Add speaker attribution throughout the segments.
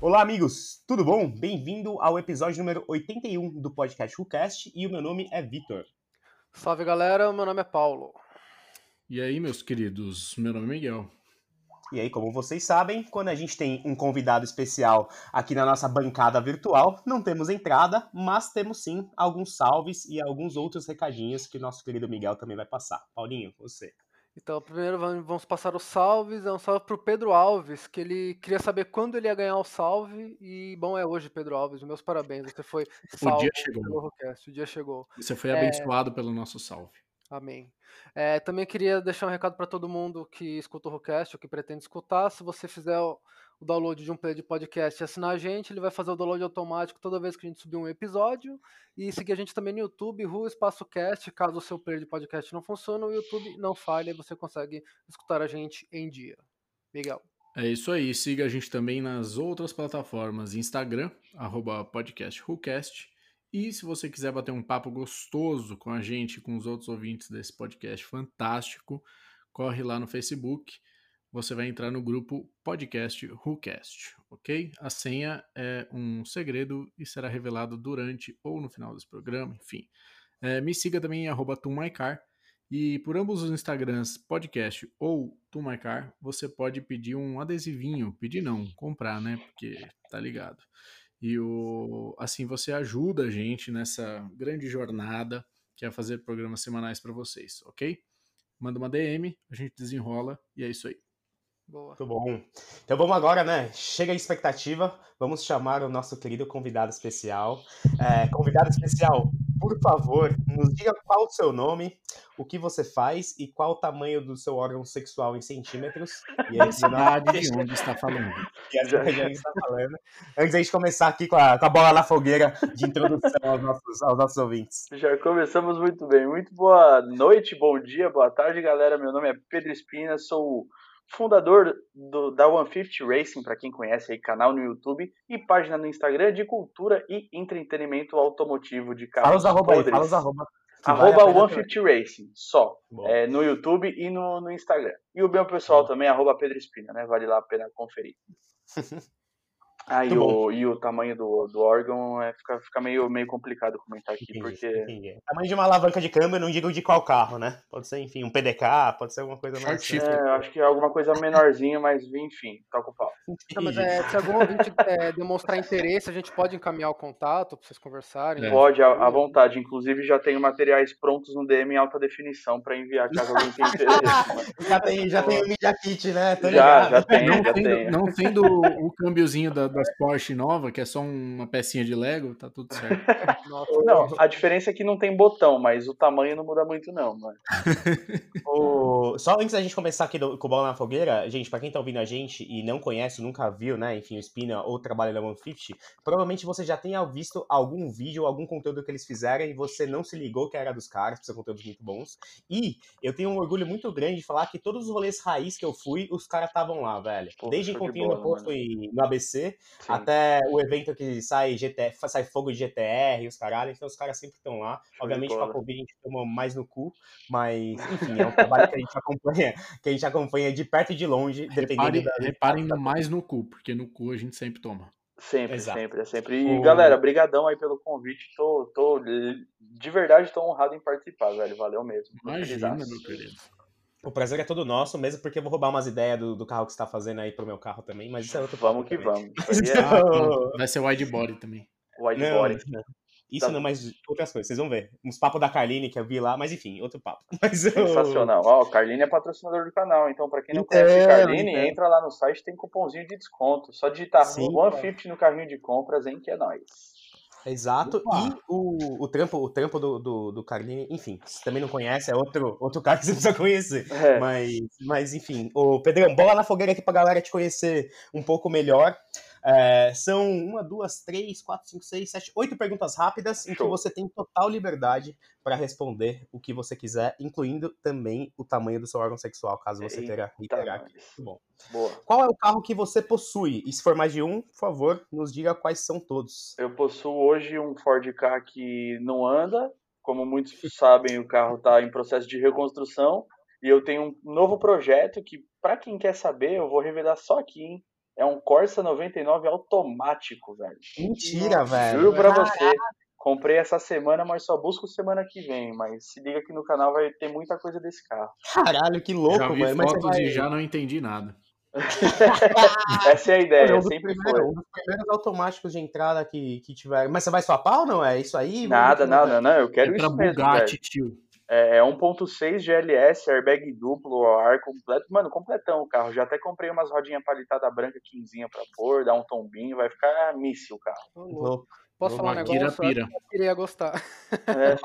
Speaker 1: Olá, amigos, tudo bom? Bem-vindo ao episódio número 81 do podcast WhoCast e o meu nome é Vitor.
Speaker 2: Salve galera, meu nome é Paulo.
Speaker 3: E aí, meus queridos, meu nome é Miguel.
Speaker 1: E aí, como vocês sabem, quando a gente tem um convidado especial aqui na nossa bancada virtual, não temos entrada, mas temos sim alguns salves e alguns outros recadinhos que o nosso querido Miguel também vai passar. Paulinho, você.
Speaker 2: Então, primeiro vamos passar os salves. É um salve pro Pedro Alves, que ele queria saber quando ele ia ganhar o salve. E, bom, é hoje, Pedro Alves. Meus parabéns. Você foi salvo
Speaker 3: o dia chegou.
Speaker 2: pelo. O dia chegou.
Speaker 3: Você foi abençoado é... pelo nosso salve.
Speaker 2: Amém. É, também queria deixar um recado para todo mundo que escuta o Rockcast ou que pretende escutar. Se você fizer o, download de um player de podcast e assinar a gente, ele vai fazer o download automático toda vez que a gente subir um episódio. E seguir a gente também no YouTube, Rua Espaço Cast. Caso o seu player de podcast não funcione, o YouTube não falha e você consegue escutar a gente em dia. Miguel.
Speaker 3: É isso aí. Siga a gente também nas outras plataformas: Instagram, arroba podcast e se você quiser bater um papo gostoso com a gente, com os outros ouvintes desse podcast fantástico, corre lá no Facebook. Você vai entrar no grupo Podcast WhoCast, ok? A senha é um segredo e será revelado durante ou no final desse programa, enfim. É, me siga também em arroba e por ambos os Instagrams, podcast ou Tumaicar, você pode pedir um adesivinho. Pedir não, comprar, né? Porque tá ligado. E o, assim você ajuda a gente nessa grande jornada que é fazer programas semanais para vocês, ok? Manda uma DM, a gente desenrola e é isso aí.
Speaker 1: Boa. Muito bom. Então vamos agora, né? Chega a expectativa. Vamos chamar o nosso querido convidado especial. É, convidado especial, por favor, nos diga qual o seu nome, o que você faz e qual o tamanho do seu órgão sexual em centímetros.
Speaker 3: E a cidade de onde está falando.
Speaker 1: E a cidade de onde está falando. Antes da gente começar aqui com a, com a bola na fogueira de introdução aos nossos, aos nossos ouvintes.
Speaker 4: Já começamos muito bem. Muito boa noite, bom dia, boa tarde, galera. Meu nome é Pedro Espina, sou fundador do, da 150 Racing, para quem conhece aí, canal no YouTube e página no Instagram de cultura e entretenimento automotivo de carros.
Speaker 1: Fala os arroba aí, fala os arroba.
Speaker 4: Arroba vale 150 Racing, só. É, no YouTube e no, no Instagram. E o meu pessoal Bom. também, arroba Pedro Espina, né? Vale lá a pena conferir. Ah, e o, e o, tamanho do, do órgão é, fica, fica meio, meio complicado comentar aqui, entendi, porque... Entendi.
Speaker 1: Tamanho de uma alavanca de câmbio, não digo de qual carro, né? Pode ser, enfim, um PDK, pode ser alguma coisa mais...
Speaker 4: Assim. É, eu acho que é alguma coisa menorzinha, mas enfim, toca o pau.
Speaker 2: Não, mas é, se algum ouvinte é, demonstrar interesse, a gente pode encaminhar o contato para vocês conversarem?
Speaker 4: É. Pode, à, vontade. Inclusive, já tenho materiais prontos no DM em alta definição para enviar caso alguém tenha interesse.
Speaker 1: já tem, já tem o Media Kit, né?
Speaker 4: Tô já, ligado. já tem,
Speaker 3: não
Speaker 4: já tem.
Speaker 3: Não tendo o câmbiozinho da das Porsche nova, que é só uma pecinha de Lego, tá tudo certo.
Speaker 4: não, a diferença é que não tem botão, mas o tamanho não muda muito, não. Mas...
Speaker 1: o... Só antes da gente começar aqui do, com o Bola na Fogueira, gente, pra quem tá ouvindo a gente e não conhece, nunca viu, né, enfim, o Spina ou trabalha na 150, provavelmente você já tenha visto algum vídeo, algum conteúdo que eles fizeram e você não se ligou que era dos caras, que são conteúdos muito bons. E eu tenho um orgulho muito grande de falar que todos os rolês raiz que eu fui, os caras estavam lá, velho. Pô, Desde encontrinho no posto e no ABC, Sim. até o evento que sai GTR, sai fogo de GTR, os caralho, então os caras sempre estão lá. Show Obviamente com a Covid a gente toma mais no cu, mas enfim, é um trabalho que a gente acompanha, que a gente acompanha de perto e de longe, dependendo
Speaker 3: reparem,
Speaker 1: da.
Speaker 3: Reparem da... mais no cu, porque no cu a gente sempre toma.
Speaker 4: Sempre, Exato. sempre, é sempre. E, o... galera, brigadão aí pelo convite. Tô, tô, de verdade, tô honrado em participar, velho. Valeu mesmo.
Speaker 3: Imagina, meu querido.
Speaker 1: O prazer é todo nosso, mesmo porque eu vou roubar umas ideias do, do carro que você tá fazendo aí pro meu carro também, mas isso é outro
Speaker 4: Vamos que
Speaker 1: também.
Speaker 4: vamos.
Speaker 3: É... Vai ser wide body também.
Speaker 4: Wide não, body.
Speaker 1: Não. Isso tá. não, mas outras coisas, vocês vão ver. Uns papos da Carline que eu vi lá, mas enfim, outro papo. Mas
Speaker 4: Sensacional. Ó, o Carline é patrocinador do canal, então pra quem não então, conhece Carline, então. entra lá no site, tem cupomzinho de desconto. Só digitar Sim, 150 no carrinho de compras, hein, que é nóis.
Speaker 1: Exato. Opa. E o, o trampo, o trampo do, do, do Carlini, enfim, se também não conhece, é outro, outro cara que você precisa conhecer. É. Mas, mas, enfim, o Pedrão, bola na fogueira aqui pra galera te conhecer um pouco melhor. É, são uma, duas, três, quatro, cinco, seis, sete, oito perguntas rápidas em que você tem total liberdade para responder o que você quiser, incluindo também o tamanho do seu órgão sexual, caso você queira reiterar aqui. Bom.
Speaker 4: Boa.
Speaker 1: Qual é o carro que você possui? E se for mais de um, por favor, nos diga quais são todos.
Speaker 4: Eu possuo hoje um Ford Ka que não anda, como muitos sabem, o carro está em processo de reconstrução e eu tenho um novo projeto que, para quem quer saber, eu vou revelar só aqui, hein? É um Corsa 99 automático, velho.
Speaker 1: Mentira, velho.
Speaker 4: Juro pra você. Comprei essa semana, mas só busco semana que vem. Mas se liga que no canal vai ter muita coisa desse carro.
Speaker 1: Caralho, que louco,
Speaker 3: já vi
Speaker 1: mano.
Speaker 3: Fotos vai... e já não entendi nada.
Speaker 4: Essa é a ideia, um sempre
Speaker 1: primeiro, foi. Um dos primeiros automáticos de entrada que, que tiveram. Mas você vai swapar ou não? É isso aí?
Speaker 4: Nada, não, não, não. Eu quero é isso mesmo,
Speaker 3: Bugatti, tio.
Speaker 4: É, é 1.6 GLS, airbag duplo, ar completo. Mano, completão o carro. Já até comprei umas rodinhas palitadas branca, quinzinha pra pôr, dar um tombinho. Vai ficar míssil o carro.
Speaker 2: louco. Posso falar um negócio? Pira. Eu queria gostar.
Speaker 4: É.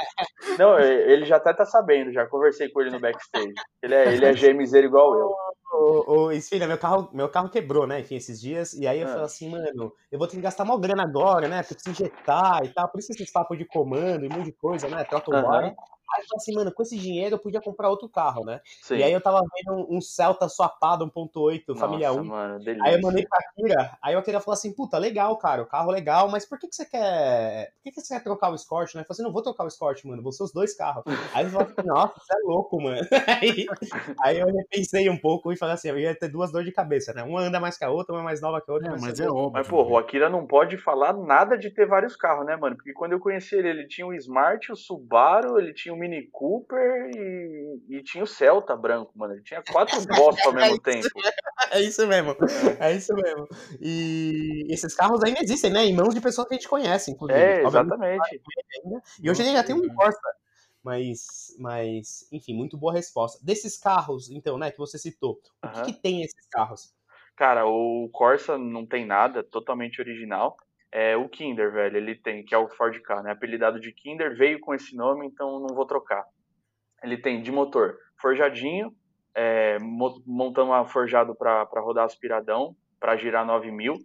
Speaker 4: Não, ele já até tá sabendo, já conversei com ele no backstage. Ele é, ele é gemiseiro igual eu.
Speaker 1: Ô, ô, filha, meu carro, meu carro quebrou, né? Enfim, esses dias. E aí eu é. falei assim, mano, eu vou ter que gastar uma grana agora, né? Porque eu preciso injetar e tal. Por isso esses papos de comando e um monte de coisa, né? Troca o uhum. Aí eu falei assim, mano, com esse dinheiro eu podia comprar outro carro, né? Sim. E aí eu tava vendo um Celta swapado 1.8, família 1.
Speaker 4: Mano,
Speaker 1: aí eu mandei pra Kira, aí a Kira falou assim, puta, legal, cara, o carro legal, mas por que, que você quer. Por que, que você quer trocar o Escort, né? Eu falei assim, não vou trocar o Escort, mano, vou ser os dois carros. Aí eu falei assim, nossa, você é louco, mano. Aí, aí eu repensei um pouco e falei assim, eu ia ter duas dores de cabeça, né? Uma anda mais que a outra, uma é mais nova que a outra.
Speaker 3: É, mas é óbvio.
Speaker 4: Mas, pô, o Akira não pode falar nada de ter vários carros, né, mano? Porque quando eu conheci ele, ele tinha o Smart, o Subaru, ele tinha o Mini Cooper e, e tinha o Celta branco, mano. Ele tinha quatro bosta ao mesmo é tempo.
Speaker 1: É isso mesmo. É. é isso mesmo. E esses carros ainda existem, né? Em mãos de pessoas que a gente conhece, inclusive.
Speaker 4: É, exatamente.
Speaker 1: E hoje ele já tem um Corsa. Mas, mas, enfim, muito boa resposta. Desses carros, então, né, que você citou, o que, que tem esses carros?
Speaker 4: Cara, o Corsa não tem nada, totalmente original é o Kinder, velho. Ele tem, que é o Ford K, né? Apelidado de Kinder, veio com esse nome, então não vou trocar. Ele tem de motor forjadinho, é, montando uma forjado para rodar aspiradão, para girar 9000.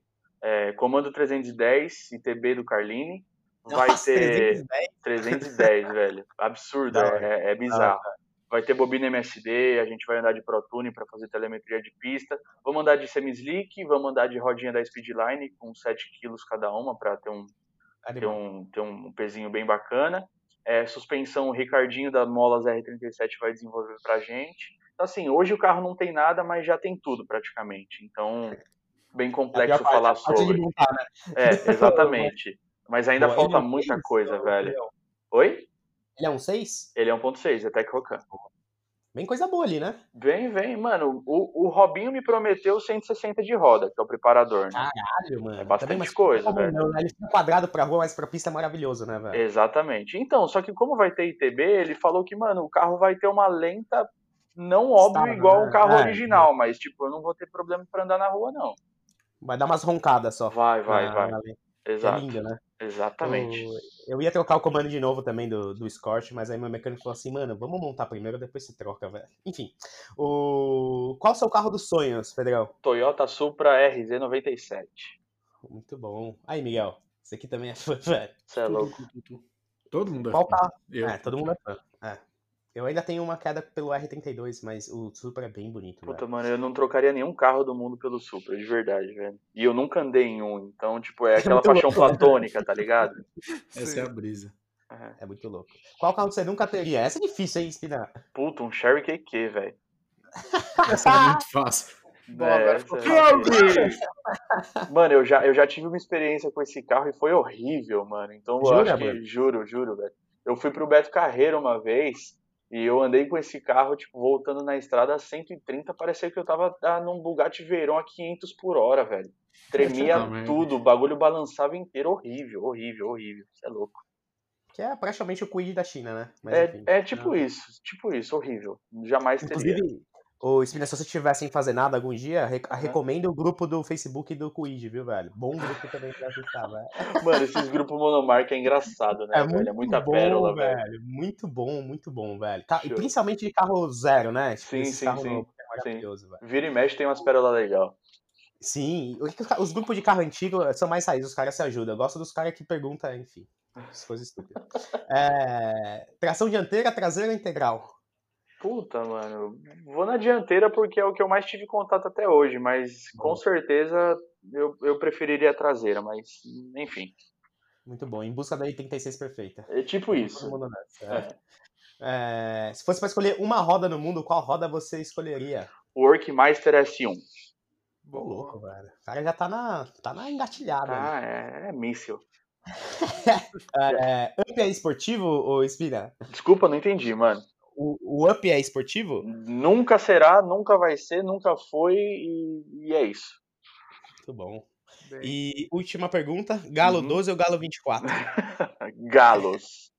Speaker 4: É, comando 310, ITB do Carline. Vai Nossa, ter 310, 310 velho. Absurdo, é, é, bizarro. Vai ter bobina MSD, a gente vai andar de Pro Tuning para fazer telemetria de pista. Vamos andar de semi-slick, vamos andar de rodinha da Speedline com 7 kg cada uma para ter um, ter um, ter um pezinho bem bacana. É, suspensão, o Ricardinho da Molas R37 vai desenvolver para a gente. Então, assim, hoje o carro não tem nada, mas já tem tudo praticamente. Então, bem complexo falar sobre. Montar, né? É, exatamente. Mas ainda falta muita coisa, velho. Oi?
Speaker 1: Ele é um 6?
Speaker 4: Ele é 1.6, até que Rocan.
Speaker 1: Bem coisa boa ali, né?
Speaker 4: Vem, vem, mano. O, o Robinho me prometeu 160 de roda, que é o preparador, né?
Speaker 1: Caralho, mano.
Speaker 4: É bastante coisa, velho. Não,
Speaker 1: né? Ele fica quadrado pra rua, mas pra pista é maravilhoso, né, velho?
Speaker 4: Exatamente. Então, só que como vai ter ITB, ele falou que, mano, o carro vai ter uma lenta, não óbvio, igual né? um carro é, original, é. mas, tipo, eu não vou ter problema pra andar na rua, não.
Speaker 1: Vai dar umas roncadas só.
Speaker 4: Vai, vai, vai. Exato.
Speaker 1: É linda, né?
Speaker 4: Exatamente.
Speaker 1: Eu, eu, ia trocar o comando de novo também do, do Scorch, mas aí meu mecânico falou assim, mano, vamos montar primeiro, depois se troca, velho. Enfim. O... Qual é o seu carro dos sonhos, Pedrão?
Speaker 4: Toyota Supra RZ97.
Speaker 1: Muito bom. Aí, Miguel, você aqui também é fã, velho.
Speaker 4: Você é louco.
Speaker 3: Todo mundo é
Speaker 1: Qual
Speaker 3: fã.
Speaker 1: Carro? Eu. É, todo mundo é fã. É. Eu ainda tenho uma queda pelo R32, mas o Supra é bem bonito.
Speaker 4: Puta,
Speaker 1: velho.
Speaker 4: mano, eu não trocaria nenhum carro do mundo pelo Supra, de verdade, velho. E eu nunca andei em um, então, tipo, é aquela paixão platônica, tá ligado?
Speaker 3: Essa Sim. é a brisa.
Speaker 1: É. é muito louco. Qual carro você nunca teria? Essa é difícil, hein, Spina?
Speaker 4: Puta, um Sherry KQ, velho.
Speaker 3: Essa é muito fácil.
Speaker 4: É, mano, eu já, eu já tive uma experiência com esse carro e foi horrível, mano. Então eu Jura, acho que, mano? juro, juro, velho. Eu fui pro Beto Carreiro uma vez e eu andei com esse carro, tipo, voltando na estrada a 130, parecia que eu tava ah, num Bugatti Veyron a 500 por hora, velho. Tremia tudo, o bagulho balançava inteiro, horrível, horrível, horrível. Você é louco.
Speaker 1: Que é praticamente o Quid da China, né?
Speaker 4: Mas, é, é tipo ah. isso, tipo isso, horrível. Jamais
Speaker 1: Inclusive, teria. Ô, Espina, se você estiver sem fazer nada algum dia, rec recomendo o grupo do Facebook do Quid, viu, velho? Bom grupo também pra acessar, velho.
Speaker 4: Mano, esses grupos monomarca é engraçado, né, é velho? É muita bom, pérola, velho. velho.
Speaker 1: Muito bom, muito bom, velho. E principalmente de carro zero, né?
Speaker 4: Tipo, sim, sim, sim. Novo, é maravilhoso, sim. velho. Vira e mexe tem umas pérolas legais.
Speaker 1: Sim, os grupos de carro antigo são mais raízes, os caras se ajudam. Eu gosto dos caras que perguntam, enfim, coisas estúpidas. É, tração dianteira, traseira integral.
Speaker 4: Puta, mano. Vou na dianteira porque é o que eu mais tive contato até hoje, mas com certeza eu, eu preferiria a traseira, mas enfim.
Speaker 1: Muito bom. Em busca da 86 perfeita.
Speaker 4: É tipo isso.
Speaker 1: É. É, se fosse para escolher uma roda no mundo, qual roda você escolheria?
Speaker 4: Workmeister S1.
Speaker 1: Ô, louco, velho. O cara já tá na, tá na engatilhada.
Speaker 4: Ah, é, é míssil.
Speaker 1: é, up é esportivo, ou Espina?
Speaker 4: Desculpa, não entendi, mano.
Speaker 1: O, o Up é esportivo?
Speaker 4: Nunca será, nunca vai ser, nunca foi e, e é isso.
Speaker 1: Muito bom. Bem. E última pergunta: Galo uhum. 12 ou Galo 24?
Speaker 4: Galos.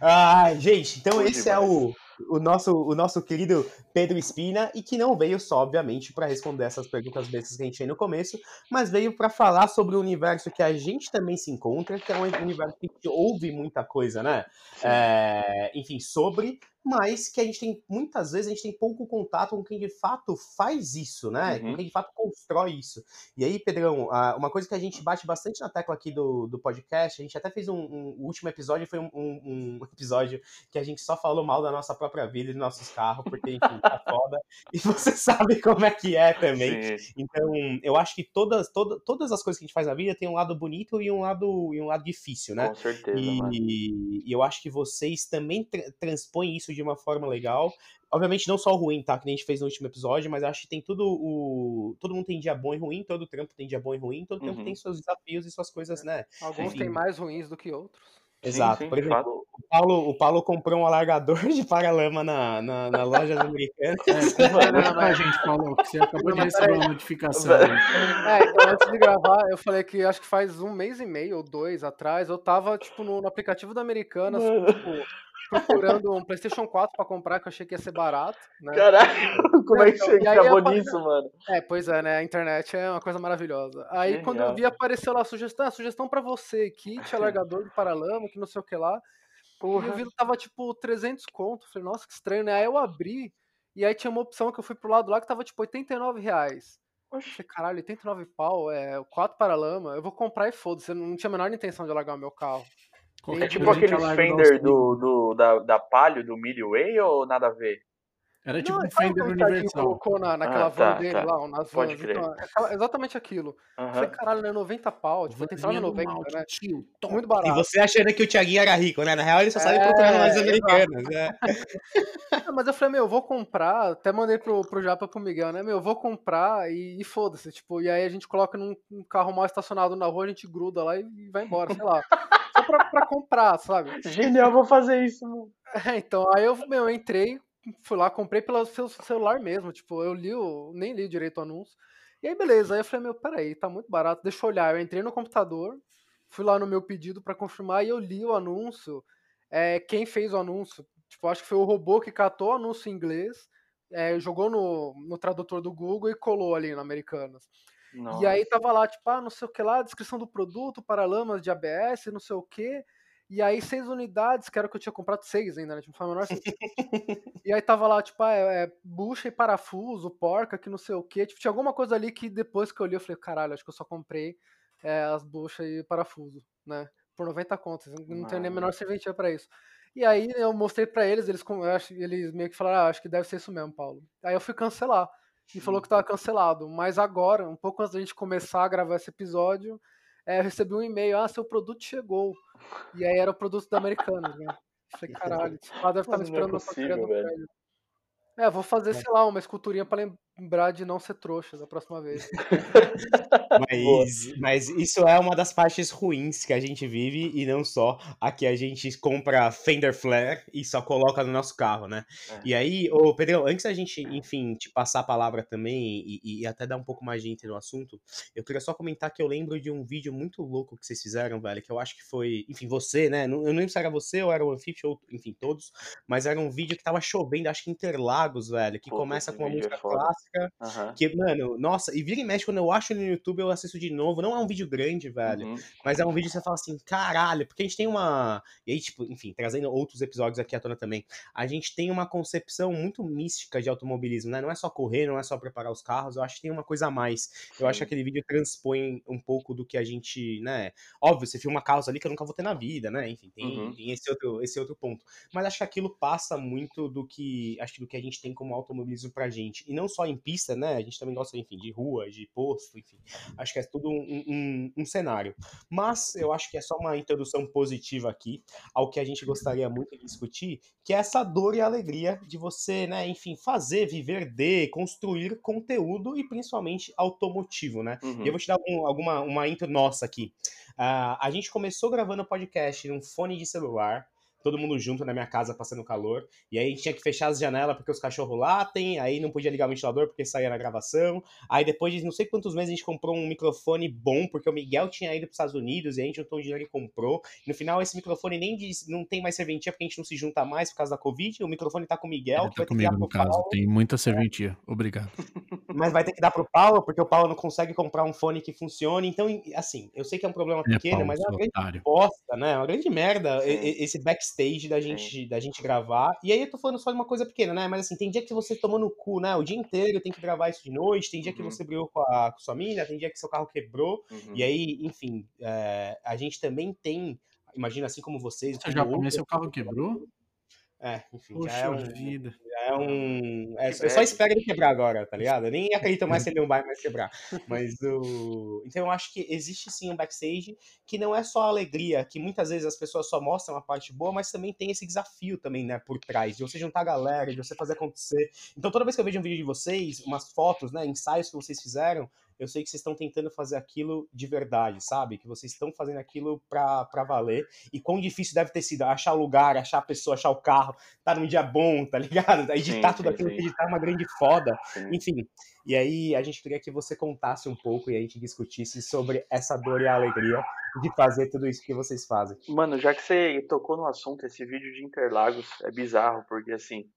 Speaker 1: Ai, gente, então Foi esse demais. é o, o, nosso, o nosso querido Pedro Espina e que não veio só, obviamente, para responder essas perguntas bestas que a gente fez no começo, mas veio para falar sobre o universo que a gente também se encontra, que é um universo que ouve muita coisa, né? É, enfim, sobre mas que a gente tem, muitas vezes, a gente tem pouco contato com quem de fato faz isso, né? Uhum. Com quem de fato constrói isso. E aí, Pedrão, uma coisa que a gente bate bastante na tecla aqui do, do podcast, a gente até fez um, um o último episódio, foi um, um, um, episódio que a gente só falou mal da nossa própria vida e dos nossos carros, porque, enfim, tá foda. E você sabe como é que é também. Sim. Então, eu acho que todas, todas, todas as coisas que a gente faz na vida tem um lado bonito e um lado, e um lado difícil, né?
Speaker 4: Com certeza.
Speaker 1: E, e eu acho que vocês também tra transpõem isso de uma forma legal. Obviamente, não só o ruim, tá? Que nem a gente fez no último episódio, mas acho que tem tudo o. Todo mundo tem dia bom e ruim, todo trampo tem dia bom e ruim, todo uhum. trampo tem seus desafios e suas coisas, né?
Speaker 2: Alguns Enfim. têm mais ruins do que outros.
Speaker 1: Exato. Sim, sim, Por exemplo, o Paulo, o Paulo comprou um alargador de paralama na, na, na loja americana.
Speaker 3: É, conta pra gente, Paulo, que você acabou de receber uma notificação.
Speaker 2: É, então, antes de gravar, eu falei que acho que faz um mês e meio ou dois atrás, eu tava, tipo, no, no aplicativo da Americanas, tipo, procurando um PlayStation 4 pra comprar, que eu achei que ia ser barato. Né?
Speaker 4: Caralho, como é que você acabou nisso, mano?
Speaker 2: É, pois é, né? A internet é uma coisa maravilhosa. Aí Genial. quando eu vi, apareceu lá a sugestão, a sugestão pra você, kit, alargador de paralama, que não sei o que lá. Porra. E o vídeo tava tipo 300 conto. Falei, nossa, que estranho, né? Aí eu abri, e aí tinha uma opção que eu fui pro lado lá que tava tipo 89 reais. Falei, caralho, 89 pau, é 4 paralama, eu vou comprar e foda-se. Eu não tinha a menor intenção de alargar o meu carro.
Speaker 4: É tipo aqueles Fender do, do, da, da Palio, do Midway ou nada a ver?
Speaker 3: Era tipo não, um Fender Universal.
Speaker 2: colocou na, naquela ah, van tá, dele tá. lá, nas Pode vans. Então, é exatamente aquilo. Uhum. Falei, caralho, né? 90 pau. Tipo, tem que 90, alto, né? Tio,
Speaker 1: Muito barato. E você achando que o Thiaguinho era rico, né? Na real, ele só sabe é, procurar nas americanas. É.
Speaker 2: mas eu falei, meu, eu vou comprar. Até mandei pro, pro Japa pro Miguel, né? Meu, eu vou comprar e, e foda-se. Tipo, e aí a gente coloca num, num, carro mal estacionado na rua, a gente gruda lá e, e vai embora, sei lá. Só pra, pra comprar, sabe?
Speaker 4: Genial, vou fazer isso, mano.
Speaker 2: É, então, aí eu, meu, eu entrei, fui lá, comprei pelo seu celular mesmo. Tipo, eu li o. nem li direito o anúncio. E aí, beleza. Aí eu falei, meu, peraí, tá muito barato, deixa eu olhar. Eu entrei no computador, fui lá no meu pedido para confirmar e eu li o anúncio. É, quem fez o anúncio? Tipo, acho que foi o robô que catou o anúncio em inglês, é, jogou no, no tradutor do Google e colou ali no Americanas. Nossa. E aí tava lá, tipo, ah, não sei o que lá, descrição do produto, paralamas de ABS, não sei o que. E aí, seis unidades, que era o que eu tinha comprado seis ainda, né? Tipo, foi menor E aí tava lá, tipo, ah, é, é, bucha e parafuso, porca, que não sei o quê. Tipo, tinha alguma coisa ali que depois que eu li, eu falei, caralho, acho que eu só comprei é, as buchas e parafuso, né? Por 90 contas. Não tenho nem a menor serventia pra isso. E aí eu mostrei pra eles, eles, eles meio que falaram, ah, acho que deve ser isso mesmo, Paulo. Aí eu fui cancelar. E falou que tava cancelado. Mas agora, um pouco antes da gente começar a gravar esse episódio, é, eu recebi um e-mail, ah, seu produto chegou. E aí era o produto da Americanas, né? falei, caralho, esse deve estar me esperando
Speaker 4: é velho.
Speaker 2: É, vou fazer, sei lá, uma esculturinha pra lembrar de não ser trouxa da próxima vez.
Speaker 1: mas, mas isso é uma das partes ruins que a gente vive e não só. Aqui a gente compra Fender Flare e só coloca no nosso carro, né? É. E aí, ô Pedro, antes da gente, enfim, te passar a palavra também e, e, até dar um pouco mais de gente no assunto, eu queria só comentar que eu lembro de um vídeo muito louco que vocês fizeram, velho, que eu acho que foi, enfim, você, né? Eu não lembro se era você ou era o Anfif ou, enfim, todos, mas era um vídeo que tava chovendo, acho que Interlagos, velho, que Pô, começa com uma música é clássica. Uhum. Que, mano, nossa, e vira e mexe, quando eu acho no YouTube, eu assisto de novo. Não é um vídeo grande, velho. Uhum. Mas é um vídeo que você fala assim, caralho, porque a gente tem uma. E aí, tipo, enfim, trazendo outros episódios aqui à tona também. A gente tem uma concepção muito mística de automobilismo, né? Não é só correr, não é só preparar os carros. Eu acho que tem uma coisa a mais. Eu acho que aquele vídeo transpõe um pouco do que a gente, né? Óbvio, você filma carros ali que eu nunca vou ter na vida, né? Enfim, tem, uhum. tem esse, outro, esse outro ponto. Mas acho que aquilo passa muito do que. Acho que do que a gente tem como automobilismo pra gente. E não só em em pista, né? A gente também gosta, enfim, de rua, de posto, enfim. Acho que é tudo um, um, um cenário. Mas eu acho que é só uma introdução positiva aqui ao que a gente gostaria muito de discutir, que é essa dor e alegria de você, né, enfim, fazer, viver de, construir conteúdo e principalmente automotivo, né? Uhum. E eu vou te dar algum, alguma uma intro nossa aqui. Uh, a gente começou gravando o podcast num fone de celular, todo mundo junto na minha casa passando calor. E aí a gente tinha que fechar as janelas porque os cachorros latem, aí não podia ligar o ventilador porque saía na gravação. Aí depois de não sei quantos meses a gente comprou um microfone bom, porque o Miguel tinha ido para os Estados Unidos e a gente juntou o dinheiro e comprou. E no final esse microfone nem diz, não tem mais serventia porque a gente não se junta mais por causa da Covid. O microfone tá com o Miguel.
Speaker 3: É, tá comigo no caso, Paulo. tem muita serventia. É. Obrigado.
Speaker 1: Mas vai ter que dar pro Paulo, porque o Paulo não consegue comprar um fone que funcione. Então, assim, eu sei que é um problema é, pequeno, é, Paulo, mas é uma grande bosta, né? É uma grande merda esse backstage da gente da gente gravar. E aí eu tô falando só de uma coisa pequena, né? Mas assim, tem dia que você tomou no cu, né? O dia inteiro tem que gravar isso de noite, tem dia uhum. que você brigou com a, com sua mina, tem dia que seu carro quebrou. Uhum. E aí, enfim, é, a gente também tem. Imagina assim como vocês.
Speaker 3: Você já começou, o carro quebrou?
Speaker 1: É, enfim, Poxa já é um, vida. Já é um. É, eu só espero ele quebrar agora, tá ligado? Eu nem acredito mais se ele não vai mais quebrar. Mas o. Então eu acho que existe sim um backstage que não é só alegria, que muitas vezes as pessoas só mostram a parte boa, mas também tem esse desafio também, né, por trás, de você juntar a galera, de você fazer acontecer. Então toda vez que eu vejo um vídeo de vocês, umas fotos, né, ensaios que vocês fizeram, eu sei que vocês estão tentando fazer aquilo de verdade, sabe? Que vocês estão fazendo aquilo pra, pra valer. E quão difícil deve ter sido achar o lugar, achar a pessoa, achar o carro, tá num dia bom, tá ligado? Editar sim, tudo sim, aquilo, sim. editar uma grande foda. Enfim. E aí a gente queria que você contasse um pouco e a gente discutisse sobre essa dor e a alegria de fazer tudo isso que vocês fazem.
Speaker 4: Mano, já que você tocou no assunto, esse vídeo de Interlagos é bizarro, porque assim,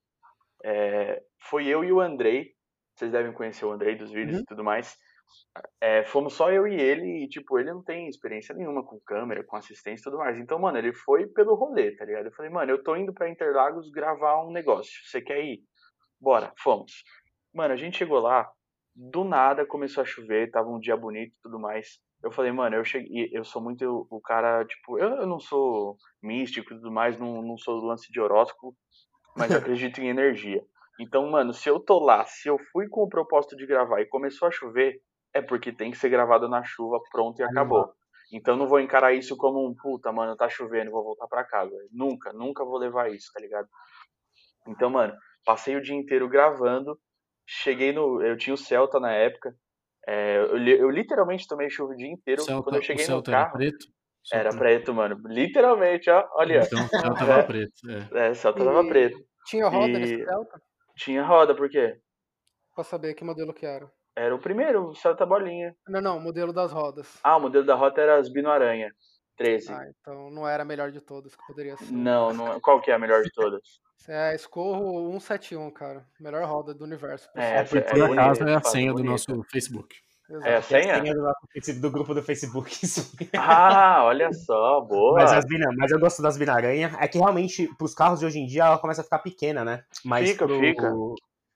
Speaker 4: é... foi eu e o Andrei, vocês devem conhecer o Andrei dos vídeos uhum. e tudo mais. É, fomos só eu e ele, e, tipo, ele não tem experiência nenhuma com câmera, com assistência e tudo mais. Então, mano, ele foi pelo rolê, tá ligado? Eu falei, mano, eu tô indo pra Interlagos gravar um negócio. Você quer ir? Bora, fomos. Mano, a gente chegou lá, do nada começou a chover, tava um dia bonito e tudo mais. Eu falei, mano, eu cheguei, eu sou muito o cara, tipo, eu, eu não sou místico e tudo mais, não, não sou do lance de horóscopo, mas eu acredito em energia. Então, mano, se eu tô lá, se eu fui com o propósito de gravar e começou a chover, é porque tem que ser gravado na chuva, pronto e acabou. Então não vou encarar isso como um puta, mano, tá chovendo, vou voltar para casa. Nunca, nunca vou levar isso, tá ligado? Então, mano, passei o dia inteiro gravando. Cheguei no. Eu tinha o Celta na época. É, eu, eu, literalmente tomei chuva o dia inteiro.
Speaker 3: Celta,
Speaker 4: quando eu cheguei
Speaker 3: no
Speaker 4: carro.
Speaker 3: Era preto?
Speaker 4: Era preto, mano. Literalmente, ó. Olha.
Speaker 3: Então o Celta tava é, preto.
Speaker 4: É, é o Celta tava preto.
Speaker 2: Tinha roda e... nesse Celta?
Speaker 4: Tinha roda, por quê?
Speaker 2: Pra saber que modelo que era.
Speaker 4: Era o primeiro, o Celta Bolinha.
Speaker 2: Não, não, o modelo das rodas.
Speaker 4: Ah, o modelo da roda era as Bino Aranha. 13.
Speaker 2: Ah, então não era a melhor de todas que poderia ser.
Speaker 4: Não, não é. qual que é a melhor de todas?
Speaker 2: É a Escorro 171, cara. Melhor roda do universo.
Speaker 3: É, por é, é, acaso é a senha do nosso Facebook.
Speaker 4: Exato. É a senha? É a senha
Speaker 1: do, nosso, do grupo do Facebook.
Speaker 4: ah, olha só, boa.
Speaker 1: Mas, as bina, mas eu gosto das binaranha. É que realmente, pros carros de hoje em dia, ela começa a ficar pequena, né? Mas
Speaker 4: fica,
Speaker 1: pro,
Speaker 4: fica.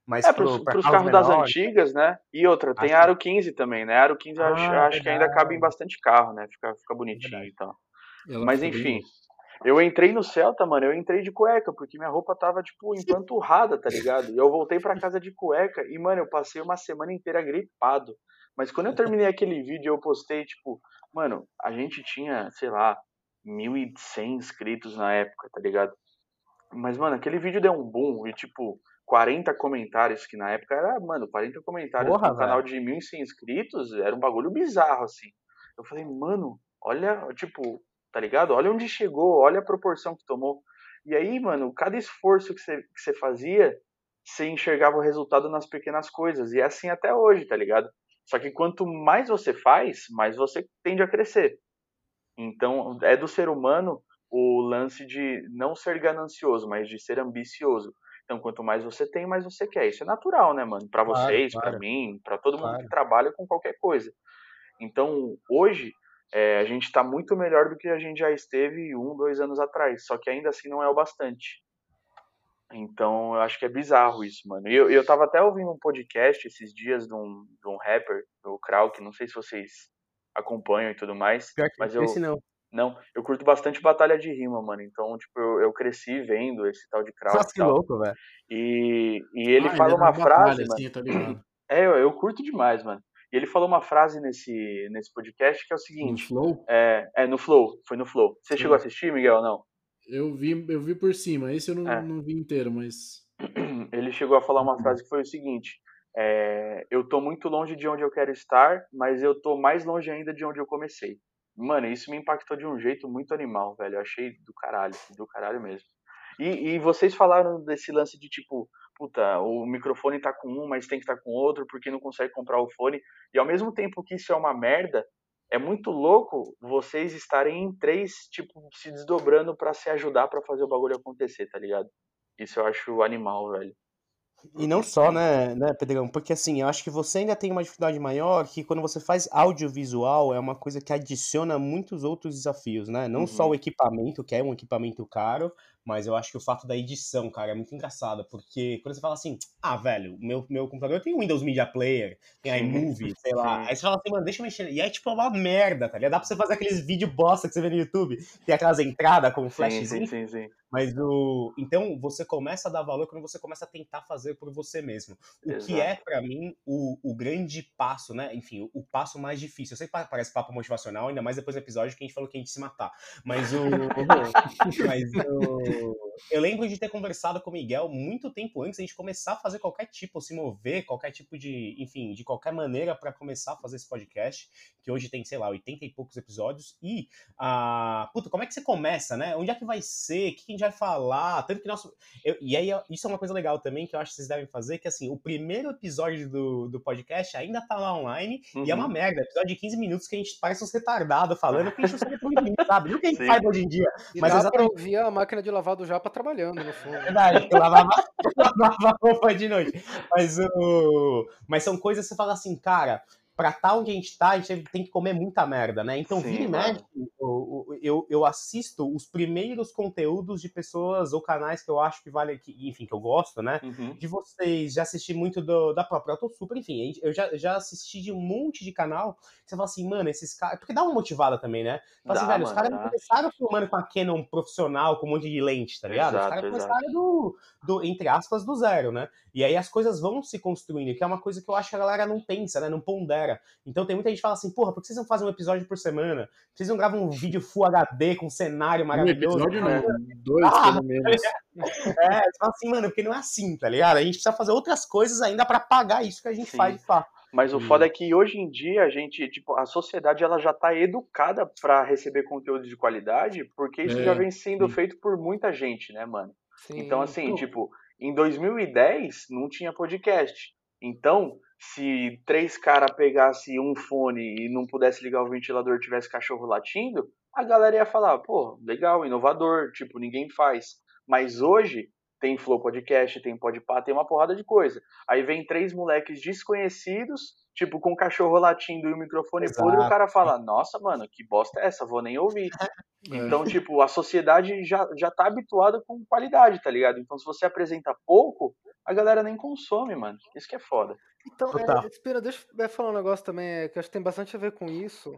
Speaker 1: Mas
Speaker 4: é, pros, pros carros das antigas, né? E outra, tem a Aro 15 também, né? A Aro 15 ah, acho, acho que ainda cabe em bastante carro, né? Fica, fica bonitinho e tal. Mas enfim, eu entrei no Celta, mano, eu entrei de cueca, porque minha roupa tava, tipo, empanturrada, tá ligado? E eu voltei pra casa de cueca e, mano, eu passei uma semana inteira gripado. Mas quando eu terminei aquele vídeo, eu postei, tipo, mano, a gente tinha, sei lá, 1.100 inscritos na época, tá ligado? Mas, mano, aquele vídeo deu um boom e, tipo, 40 comentários, que na época era, mano, 40 comentários Porra, no canal de 1.100 inscritos, era um bagulho bizarro, assim. Eu falei, mano, olha, tipo, tá ligado? Olha onde chegou, olha a proporção que tomou. E aí, mano, cada esforço que você, que você fazia, você enxergava o resultado nas pequenas coisas. E é assim até hoje, tá ligado? Só que quanto mais você faz, mais você tende a crescer. Então, é do ser humano o lance de não ser ganancioso, mas de ser ambicioso. Então, quanto mais você tem, mais você quer. Isso é natural, né, mano? Para claro, vocês, claro. para mim, para todo claro. mundo que trabalha com qualquer coisa. Então, hoje, é, a gente está muito melhor do que a gente já esteve um, dois anos atrás. Só que ainda assim não é o bastante. Então, eu acho que é bizarro isso, mano. E eu, eu tava até ouvindo um podcast esses dias de um, de um rapper, do Krauk, não sei se vocês acompanham e tudo mais.
Speaker 1: Pior que
Speaker 4: mas
Speaker 1: eu, não.
Speaker 4: Não, eu curto bastante batalha de rima, mano. Então, tipo, eu, eu cresci vendo esse tal de Kraut.
Speaker 1: Nossa, que louco, velho.
Speaker 4: E, e ele ah, fala ele uma frase, batalha, mano.
Speaker 3: Sim,
Speaker 4: É, eu, eu curto demais, mano. E ele falou uma frase nesse, nesse podcast que é o seguinte.
Speaker 3: No Flow?
Speaker 4: É, é no Flow, foi no Flow. Você Sim. chegou a assistir, Miguel, não?
Speaker 3: Eu vi, eu vi por cima, esse eu não, é. não vi inteiro, mas.
Speaker 4: Ele chegou a falar uma frase que foi o seguinte: é, Eu tô muito longe de onde eu quero estar, mas eu tô mais longe ainda de onde eu comecei. Mano, isso me impactou de um jeito muito animal, velho. Eu achei do caralho, do caralho mesmo. E, e vocês falaram desse lance de tipo, puta, o microfone tá com um, mas tem que estar tá com outro porque não consegue comprar o fone. E ao mesmo tempo que isso é uma merda, é muito louco vocês estarem em três, tipo, se desdobrando para se ajudar para fazer o bagulho acontecer, tá ligado? Isso eu acho animal, velho.
Speaker 1: E não só, né, né, Pedrão? Porque assim, eu acho que você ainda tem uma dificuldade maior que quando você faz audiovisual é uma coisa que adiciona muitos outros desafios, né? Não uhum. só o equipamento, que é um equipamento caro, mas eu acho que o fato da edição, cara, é muito engraçado, porque quando você fala assim, ah, velho, meu, meu computador tem Windows Media Player, tem iMovie, sei lá, aí você fala assim, mano, deixa eu mexer, e aí, tipo, é uma merda, tá ligado? Dá pra você fazer aqueles vídeos bosta que você vê no YouTube, tem aquelas entradas com flash.
Speaker 4: Sim, sim, sim, sim.
Speaker 1: Mas o. Então, você começa a dar valor quando você começa a tentar fazer por você mesmo. O Exato. que é, para mim, o, o grande passo, né? Enfim, o, o, passo mais difícil. Eu sei que parece papo motivacional, ainda mais depois do episódio que a gente falou que a gente se matar. Mas o. mas o. Oh. Eu lembro de ter conversado com o Miguel muito tempo antes de a gente começar a fazer qualquer tipo, se mover, qualquer tipo de. Enfim, de qualquer maneira para começar a fazer esse podcast, que hoje tem, sei lá, 80 e poucos episódios. E. Ah, puta, como é que você começa, né? Onde é que vai ser? O que gente vai falar. Tanto que nosso. Eu, e aí, isso é uma coisa legal também que eu acho que vocês devem fazer, que assim, o primeiro episódio do, do podcast ainda tá lá online uhum. e é uma uhum. merda. Episódio de 15 minutos que a gente parece uns retardados falando, que a gente não sabe muito sabe? Não que a gente faz hoje em dia.
Speaker 2: E mas dá exatamente... pra ouvir a máquina de lavar do Japa trabalhando no fundo.
Speaker 1: Verdade, eu lavava, lavava roupa de noite. Mas, uh, mas são coisas que você fala assim, cara, pra estar tá onde a gente tá, a gente tem que comer muita merda, né? Então, Sim, vira e mexe, eu, eu, eu, assisto os primeiros conteúdos de pessoas ou canais que eu acho que vale, que, enfim, que eu gosto, né? Uhum. De vocês, já assisti muito do, da própria super enfim, eu já, já assisti de um monte de canal, você fala assim, mano, esses caras, porque dá uma motivada também, né? Fala assim, velho, os caras não começaram filmando com a Canon profissional, com um monte de lente, tá ligado? Exato, os caras começaram do, do, entre aspas, do zero, né? E aí as coisas vão se construindo, que é uma coisa que eu acho que a galera não pensa, né? Não pondera então tem muita gente que fala assim, porra, por que vocês não fazem um episódio por semana? Por que vocês não gravam um vídeo Full HD com um cenário maravilhoso? Um episódio
Speaker 3: não, dois ah, pelo menos.
Speaker 1: É, você fala assim, mano, porque não é assim, tá ligado? A gente precisa fazer outras coisas ainda para pagar isso que a gente Sim. faz de fato.
Speaker 4: Mas o foda é que hoje em dia a gente, tipo, a sociedade ela já tá educada para receber conteúdo de qualidade, porque isso é, já vem sendo sim. feito por muita gente, né, mano? Sim. Então, assim, tipo, em 2010 não tinha podcast. Então, se três caras pegassem um fone e não pudesse ligar o ventilador tivesse cachorro latindo, a galera ia falar, pô, legal, inovador, tipo, ninguém faz. Mas hoje tem Flow Podcast, tem Podpah, tem uma porrada de coisa. Aí vem três moleques desconhecidos, tipo, com cachorro latindo e o microfone Exato. podre, e o cara fala, nossa, mano, que bosta é essa? Vou nem ouvir. É. Então, tipo, a sociedade já, já tá habituada com qualidade, tá ligado? Então, se você apresenta pouco, a galera nem consome, mano. Isso que é foda.
Speaker 2: Então, é, Espira, deixa eu falar um negócio também, é, que acho que tem bastante a ver com isso.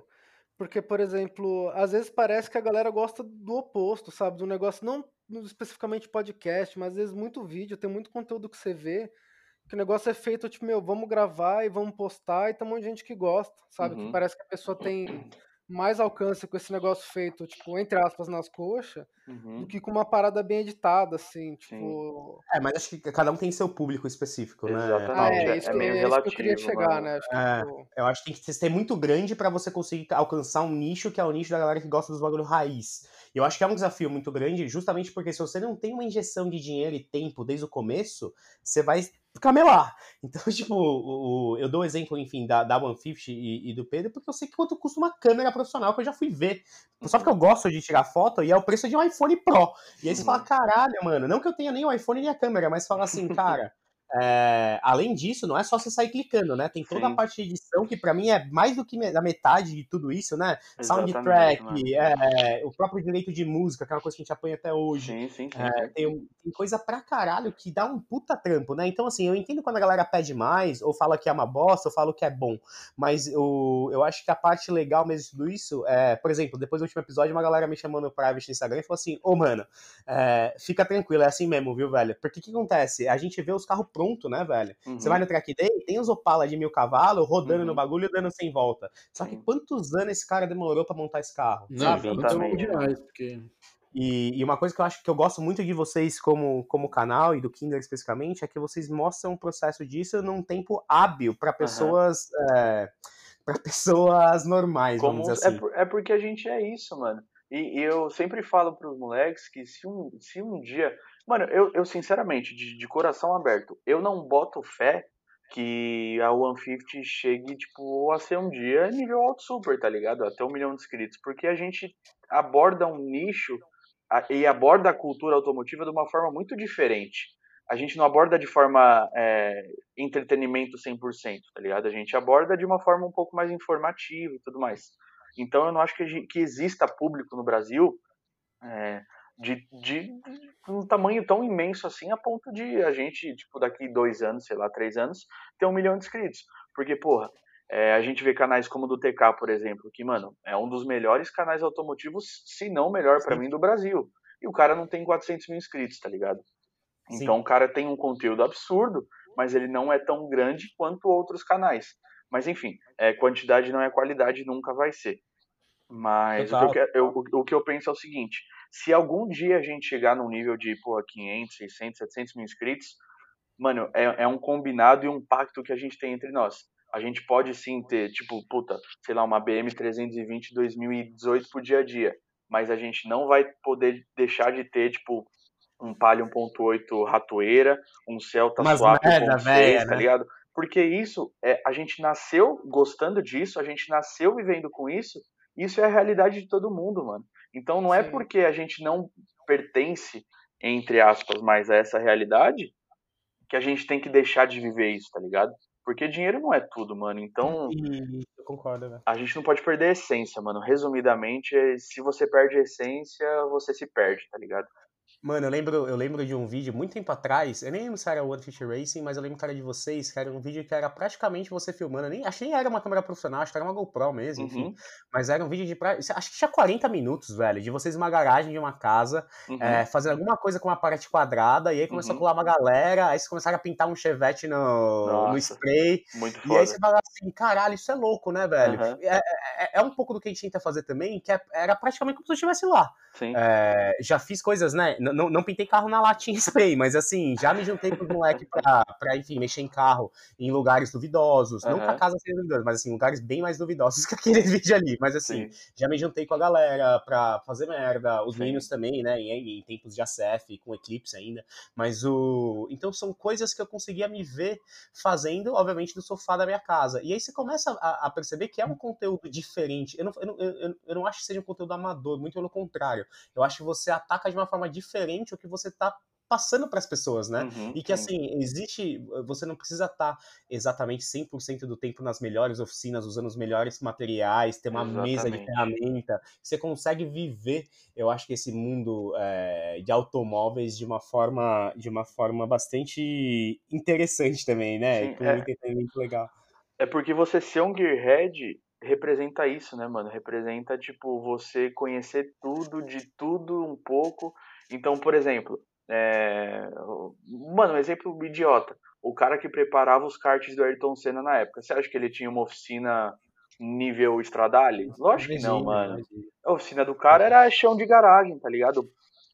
Speaker 2: Porque, por exemplo, às vezes parece que a galera gosta do oposto, sabe? Do negócio, não especificamente podcast, mas às vezes muito vídeo, tem muito conteúdo que você vê, que o negócio é feito, tipo, meu, vamos gravar e vamos postar, e tem um monte de gente que gosta, sabe? Uhum. Que parece que a pessoa tem mais alcance com esse negócio feito, tipo, entre aspas, nas coxas, uhum. do que com uma parada bem editada, assim, tipo...
Speaker 1: É, mas acho que cada um tem seu público específico, né?
Speaker 2: Exatamente. Ah, é, isso, é meio é relativo, que eu queria chegar, né? Acho
Speaker 1: é, tipo... Eu acho que tem que ser muito grande para você conseguir alcançar um nicho que é o nicho da galera que gosta dos bagulho raiz. E eu acho que é um desafio muito grande, justamente porque se você não tem uma injeção de dinheiro e tempo desde o começo, você vai camelar. Então, tipo, o, o, eu dou o exemplo, enfim, da, da 150 e, e, do Pedro, porque eu sei quanto custa uma câmera profissional que eu já fui ver. Só porque eu gosto de tirar foto e é o preço de um iPhone Pro. E aí você fala, caralho, mano, não que eu tenha nem o iPhone nem a câmera, mas fala assim, cara, é, além disso, não é só você sair clicando, né? Tem toda Sim. a parte de edição que para mim é mais do que a metade de tudo isso, né? Exatamente, Soundtrack, é, o próprio direito de música, que é uma coisa que a gente apanha até hoje.
Speaker 4: Sim, sim,
Speaker 1: é, tem, tem, coisa pra caralho que dá um puta trampo, né? Então, assim, eu entendo quando a galera pede mais, ou fala que é uma bosta, ou fala que é bom. Mas eu, eu acho que a parte legal mesmo de tudo isso é, por exemplo, depois do último episódio, uma galera me chamou no private no Instagram e falou assim: Ô, oh, mano, fica tranquilo, é assim mesmo, viu, velho? Porque o que acontece? A gente vê os carros pronto, né, velho? Uhum. Você vai no track day, tem os Opala de mil cavalos rodando uhum. no bagulho e dando sem volta. Só que quantos anos esse cara demorou para montar esse carro?
Speaker 3: Não, sabe? Então, demais, porque...
Speaker 1: E, e, uma coisa que eu acho que eu gosto muito de vocês como, como canal e do Kinder especificamente é que vocês mostram o processo disso num tempo hábil para pessoas uhum. é, para pessoas normais, como, vamos dizer assim.
Speaker 4: É, é, porque a gente é isso, mano. E, e eu sempre falo para os moleques que se um, se um dia. Mano, eu, eu sinceramente, de, de coração aberto, eu não boto fé que a 150 chegue, tipo, a ser um dia nível alto super, tá ligado? Até um milhão de inscritos. Porque a gente aborda um nicho e aborda a cultura automotiva de uma forma muito diferente. A gente não aborda de forma é, entretenimento 100%, tá ligado? A gente aborda de uma forma um pouco mais informativa e tudo mais. Então eu não acho que, que exista público no Brasil é, de, de, um tamanho tão imenso assim a ponto de a gente, tipo, daqui dois anos, sei lá, três anos, ter um milhão de inscritos. Porque, porra, é, a gente vê canais como o do TK, por exemplo, que, mano, é um dos melhores canais automotivos, se não o melhor para mim, do Brasil. E o cara não tem 400 mil inscritos, tá ligado? Então Sim. o cara tem um conteúdo absurdo, mas ele não é tão grande quanto outros canais. Mas enfim, é, quantidade não é qualidade, nunca vai ser. Mas o que, eu, eu, o que eu penso é o seguinte: se algum dia a gente chegar num nível de pô, 500, 600, 700 mil inscritos, mano, é, é um combinado e um pacto que a gente tem entre nós. A gente pode sim ter, tipo, puta, sei lá, uma BM 320 2018 pro dia a dia, mas a gente não vai poder deixar de ter, tipo, um Palio 1.8 ratoeira, um Celta Mas Swap 1.6, tá né? ligado? Porque isso, é, a gente nasceu gostando disso, a gente nasceu vivendo com isso, isso é a realidade de todo mundo, mano. Então não é Sim. é porque a gente não pertence, entre aspas, mais a essa realidade, que a gente tem que deixar de viver isso, tá ligado? Porque dinheiro não é tudo, mano. Então.
Speaker 1: eu concordo, né?
Speaker 4: A gente não pode perder a essência, mano. Resumidamente, se você perde a essência, você se perde, tá ligado?
Speaker 1: Mano, eu lembro, eu lembro de um vídeo muito tempo atrás, eu nem lembro se era One Fish Racing, mas eu lembro, cara, de vocês, que era um vídeo que era praticamente você filmando, nem, acho que nem era uma câmera profissional, acho que era uma GoPro mesmo, enfim, uhum. mas era um vídeo de, acho que tinha 40 minutos, velho, de vocês numa garagem de uma casa, uhum. é, fazendo alguma coisa com uma parede quadrada, e aí começou uhum. a colar uma galera, aí vocês começaram a pintar um chevette no, no spray,
Speaker 4: muito
Speaker 1: e aí você fala assim, caralho, isso é louco, né, velho? É, é, é, um pouco do que a gente tenta fazer também, que é, era praticamente como se eu estivesse lá. É, já fiz coisas, né, não, não pintei carro na latinha spray, mas assim, já me juntei com os moleques pra, pra, enfim, mexer em carro em lugares duvidosos. Uhum. Não que a casa seja duvidosa, mas assim, lugares bem mais duvidosos que aquele vídeo ali. Mas assim, Sim. já me juntei com a galera pra fazer merda. Os Sim. meninos também, né? Em, em, tempos de ACF, com Eclipse ainda. Mas o. Então são coisas que eu conseguia me ver fazendo, obviamente, do sofá da minha casa. E aí você começa a, a perceber que é um conteúdo diferente. Eu não, eu, não, eu, eu não acho que seja um conteúdo amador, muito pelo contrário. Eu acho que você ataca de uma forma diferente o que você está passando para as pessoas, né? Uhum, e que assim, existe, você não precisa estar tá exatamente 100% do tempo nas melhores oficinas, usando os melhores materiais, ter uma exatamente. mesa de ferramenta, você consegue viver, eu acho que esse mundo é, de automóveis de uma forma de uma forma bastante interessante também, né? Sim, Com é, um entretenimento legal.
Speaker 4: É porque você ser um gearhead representa isso, né, mano? Representa, tipo, você conhecer tudo, de tudo um pouco. Então, por exemplo, é... mano, um exemplo idiota. O cara que preparava os karts do Ayrton Senna na época, você acha que ele tinha uma oficina nível Stradale? Lógico que não, mano. A oficina do cara era chão de garagem, tá ligado?